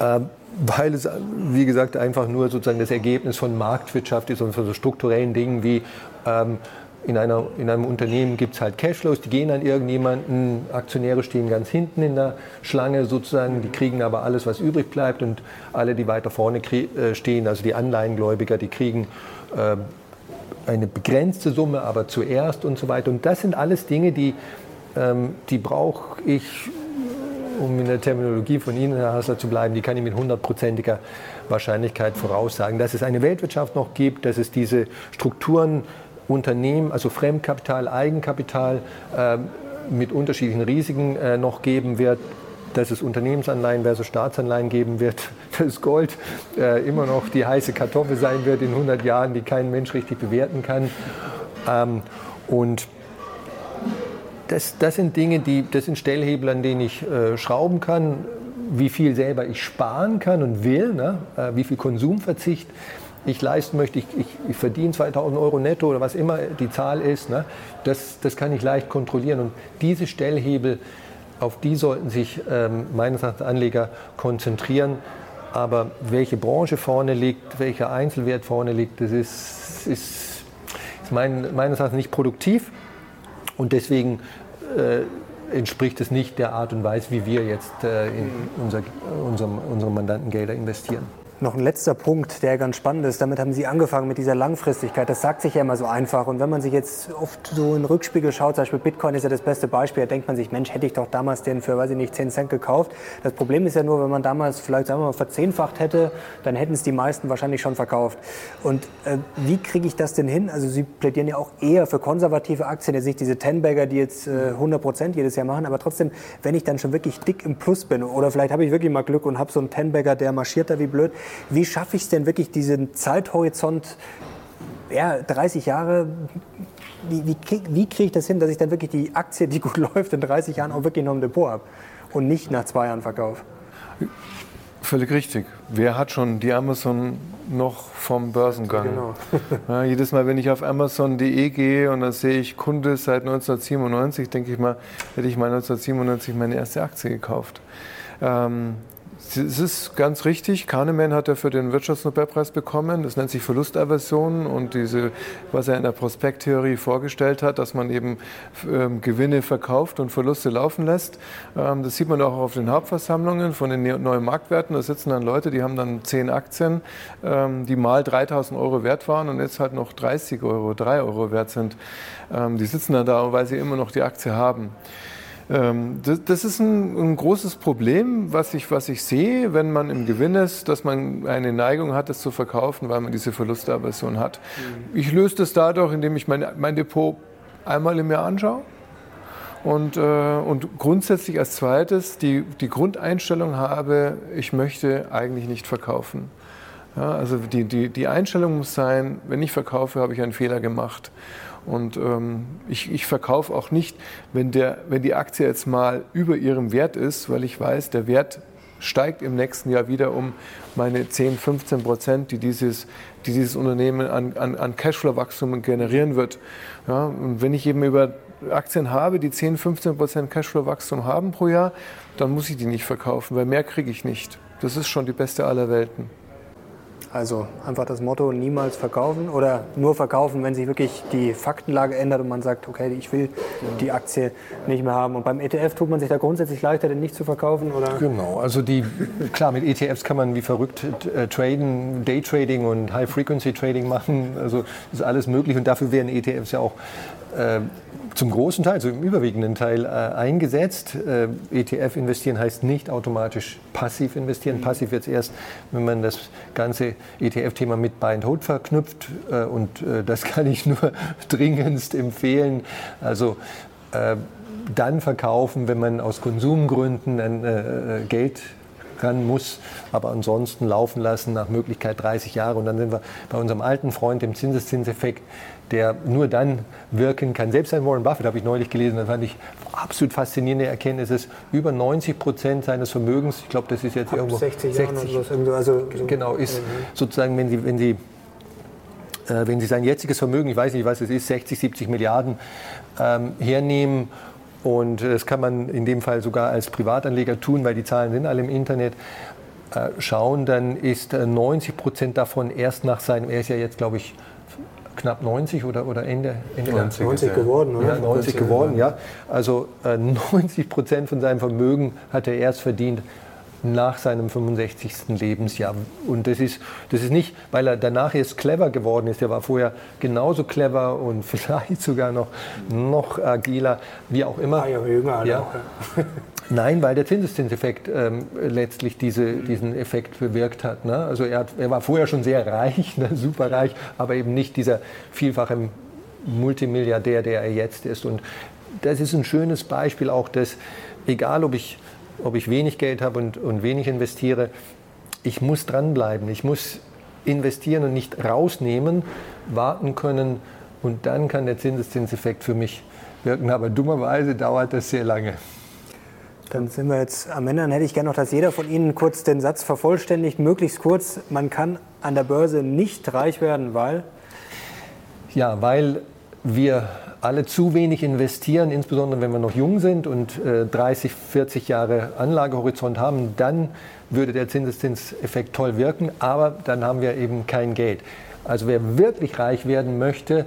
Ähm, weil es, wie gesagt, einfach nur sozusagen das Ergebnis von Marktwirtschaft ist und von so strukturellen Dingen wie ähm, in, einer, in einem Unternehmen gibt es halt Cashflows, die gehen an irgendjemanden, Aktionäre stehen ganz hinten in der Schlange sozusagen, die kriegen aber alles, was übrig bleibt und alle, die weiter vorne äh, stehen, also die Anleihengläubiger, die kriegen äh, eine begrenzte Summe, aber zuerst und so weiter. Und das sind alles Dinge, die, ähm, die brauche ich um in der Terminologie von Ihnen, Herr Hassler, zu bleiben, die kann ich mit hundertprozentiger Wahrscheinlichkeit voraussagen. Dass es eine Weltwirtschaft noch gibt, dass es diese Strukturen, Unternehmen, also Fremdkapital, Eigenkapital äh, mit unterschiedlichen Risiken äh, noch geben wird, dass es Unternehmensanleihen versus Staatsanleihen geben wird, dass Gold äh, immer noch die heiße Kartoffel sein wird in 100 Jahren, die kein Mensch richtig bewerten kann. Ähm, und das, das sind Dinge, die, das sind Stellhebel, an denen ich äh, schrauben kann, wie viel selber ich sparen kann und will, ne? äh, wie viel Konsumverzicht ich leisten möchte. Ich, ich, ich, verdiene 2000 Euro netto oder was immer die Zahl ist. Ne? Das, das kann ich leicht kontrollieren. Und diese Stellhebel, auf die sollten sich ähm, meines Erachtens Anleger konzentrieren. Aber welche Branche vorne liegt, welcher Einzelwert vorne liegt, das ist, ist, ist mein, meines Erachtens nicht produktiv. Und deswegen äh, entspricht es nicht der Art und Weise, wie wir jetzt äh, in unser, unserem, unsere Mandantengelder investieren. Noch ein letzter Punkt, der ganz spannend ist. Damit haben Sie angefangen mit dieser Langfristigkeit. Das sagt sich ja immer so einfach. Und wenn man sich jetzt oft so in den Rückspiegel schaut, zum Beispiel Bitcoin ist ja das beste Beispiel, da denkt man sich, Mensch, hätte ich doch damals den für, weiß ich nicht, 10 Cent gekauft. Das Problem ist ja nur, wenn man damals vielleicht, sagen wir mal, verzehnfacht hätte, dann hätten es die meisten wahrscheinlich schon verkauft. Und äh, wie kriege ich das denn hin? Also Sie plädieren ja auch eher für konservative Aktien, jetzt nicht diese Ten-Bagger, die jetzt äh, 100 Prozent jedes Jahr machen, aber trotzdem, wenn ich dann schon wirklich dick im Plus bin oder vielleicht habe ich wirklich mal Glück und habe so einen Ten-Bagger, der marschiert da wie blöd, wie schaffe ich es denn wirklich, diesen Zeithorizont, ja, 30 Jahre, wie, wie, kriege ich das hin, dass ich dann wirklich die Aktie, die gut läuft, in 30 Jahren auch wirklich noch im Depot habe und nicht nach zwei Jahren verkaufe? Völlig richtig. Wer hat schon die Amazon noch vom Börsengang? Genau. ja, jedes Mal, wenn ich auf Amazon.de gehe und dann sehe ich Kunde seit 1997, denke ich mal, hätte ich mal 1997 meine erste Aktie gekauft. Ähm, es ist ganz richtig, Kahneman hat ja für den Wirtschaftsnobelpreis bekommen. Das nennt sich Verlustaversion und diese, was er in der Prospekttheorie vorgestellt hat, dass man eben ähm, Gewinne verkauft und Verluste laufen lässt. Ähm, das sieht man auch auf den Hauptversammlungen von den neuen Marktwerten. Da sitzen dann Leute, die haben dann zehn Aktien, ähm, die mal 3000 Euro wert waren und jetzt halt noch 30 Euro, 3 Euro wert sind. Ähm, die sitzen dann da, weil sie immer noch die Aktie haben. Ähm, das, ist ein, großes Problem, was ich, was ich sehe, wenn man im Gewinn ist, dass man eine Neigung hat, es zu verkaufen, weil man diese Verlustaversion hat. Mhm. Ich löse das dadurch, indem ich mein, mein Depot einmal im Jahr anschaue. Und, äh, und grundsätzlich als zweites die, die Grundeinstellung habe, ich möchte eigentlich nicht verkaufen. Ja, also die, die, die Einstellung muss sein, wenn ich verkaufe, habe ich einen Fehler gemacht. Und ähm, ich, ich verkaufe auch nicht, wenn, der, wenn die Aktie jetzt mal über ihrem Wert ist, weil ich weiß, der Wert steigt im nächsten Jahr wieder um meine 10, 15 Prozent, die dieses, die dieses Unternehmen an, an, an Cashflow-Wachstum generieren wird. Ja, und wenn ich eben über Aktien habe, die 10, 15 Prozent Cashflow-Wachstum haben pro Jahr, dann muss ich die nicht verkaufen, weil mehr kriege ich nicht. Das ist schon die beste aller Welten. Also einfach das Motto, niemals verkaufen oder nur verkaufen, wenn sich wirklich die Faktenlage ändert und man sagt, okay, ich will die Aktie nicht mehr haben. Und beim ETF tut man sich da grundsätzlich leichter, den nicht zu verkaufen? Oder? Genau, also die, klar, mit ETFs kann man wie verrückt äh, traden, Daytrading und High-Frequency-Trading machen. Also ist alles möglich und dafür werden ETFs ja auch zum großen Teil, zum überwiegenden Teil äh, eingesetzt. Äh, ETF investieren heißt nicht automatisch passiv investieren. Mhm. Passiv wird es erst, wenn man das ganze ETF-Thema mit Buy and Hold verknüpft. Äh, und äh, das kann ich nur dringendst empfehlen. Also äh, dann verkaufen, wenn man aus Konsumgründen ein, äh, Geld ran muss, aber ansonsten laufen lassen, nach Möglichkeit 30 Jahre. Und dann sind wir bei unserem alten Freund, dem Zinseszinseffekt, der nur dann wirken kann. Selbst ein Warren Buffett habe ich neulich gelesen, da fand ich absolut faszinierende Erkenntnis, ist über 90 Prozent seines Vermögens, ich glaube, das ist jetzt Ab irgendwo 60, 60 Jahren also so genau, ist sozusagen, wenn Sie, wenn Sie äh, wenn Sie sein jetziges Vermögen, ich weiß nicht, was es ist, 60, 70 Milliarden ähm, hernehmen und das kann man in dem Fall sogar als Privatanleger tun, weil die Zahlen sind alle im Internet. Äh, schauen, dann ist 90 Prozent davon erst nach seinem, er ist ja jetzt, glaube ich, knapp 90 oder, oder Ende, Ende 90, 90 geworden, oder? Ja, 90 geworden, ja. Also äh, 90 Prozent von seinem Vermögen hat er erst verdient nach seinem 65. Lebensjahr. Und das ist, das ist nicht, weil er danach erst clever geworden ist. Er war vorher genauso clever und vielleicht sogar noch, noch agiler, wie auch immer. Ah, ja, jünger ja. Nein, weil der Zinseszinseffekt ähm, letztlich diese, diesen Effekt bewirkt hat. Ne? Also er, hat, er war vorher schon sehr reich, ne? super reich, aber eben nicht dieser vielfache Multimilliardär, der er jetzt ist. Und das ist ein schönes Beispiel auch, dass egal ob ich, ob ich wenig Geld habe und, und wenig investiere, ich muss dranbleiben. Ich muss investieren und nicht rausnehmen, warten können und dann kann der Zinseszinseffekt für mich wirken. Aber dummerweise dauert das sehr lange. Dann sind wir jetzt am Ende. Dann hätte ich gerne noch, dass jeder von Ihnen kurz den Satz vervollständigt, möglichst kurz. Man kann an der Börse nicht reich werden, weil? Ja, weil wir alle zu wenig investieren, insbesondere wenn wir noch jung sind und äh, 30, 40 Jahre Anlagehorizont haben, dann würde der Zinseszinseffekt toll wirken, aber dann haben wir eben kein Geld. Also wer wirklich reich werden möchte,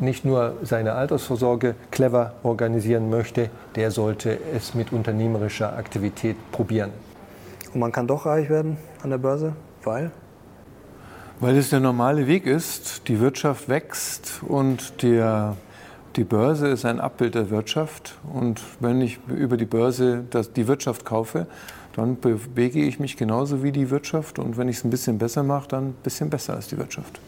nicht nur seine Altersvorsorge clever organisieren möchte, der sollte es mit unternehmerischer Aktivität probieren. Und man kann doch reich werden an der Börse, weil? Weil es der normale Weg ist. Die Wirtschaft wächst und der, die Börse ist ein Abbild der Wirtschaft. Und wenn ich über die Börse die Wirtschaft kaufe, dann bewege ich mich genauso wie die Wirtschaft. Und wenn ich es ein bisschen besser mache, dann ein bisschen besser als die Wirtschaft.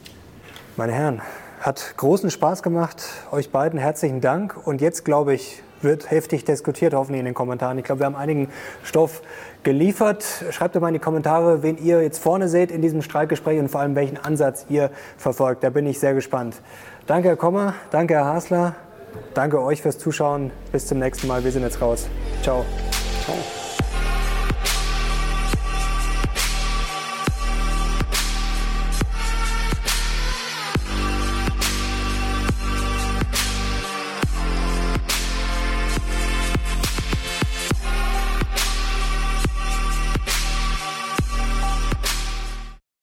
Meine Herren, hat großen Spaß gemacht. Euch beiden herzlichen Dank. Und jetzt, glaube ich, wird heftig diskutiert, hoffentlich in den Kommentaren. Ich glaube, wir haben einigen Stoff geliefert. Schreibt doch mal in die Kommentare, wen ihr jetzt vorne seht in diesem Streitgespräch und vor allem welchen Ansatz ihr verfolgt. Da bin ich sehr gespannt. Danke, Herr Kommer. Danke, Herr Hasler. Danke euch fürs Zuschauen. Bis zum nächsten Mal. Wir sind jetzt raus. Ciao. Ciao.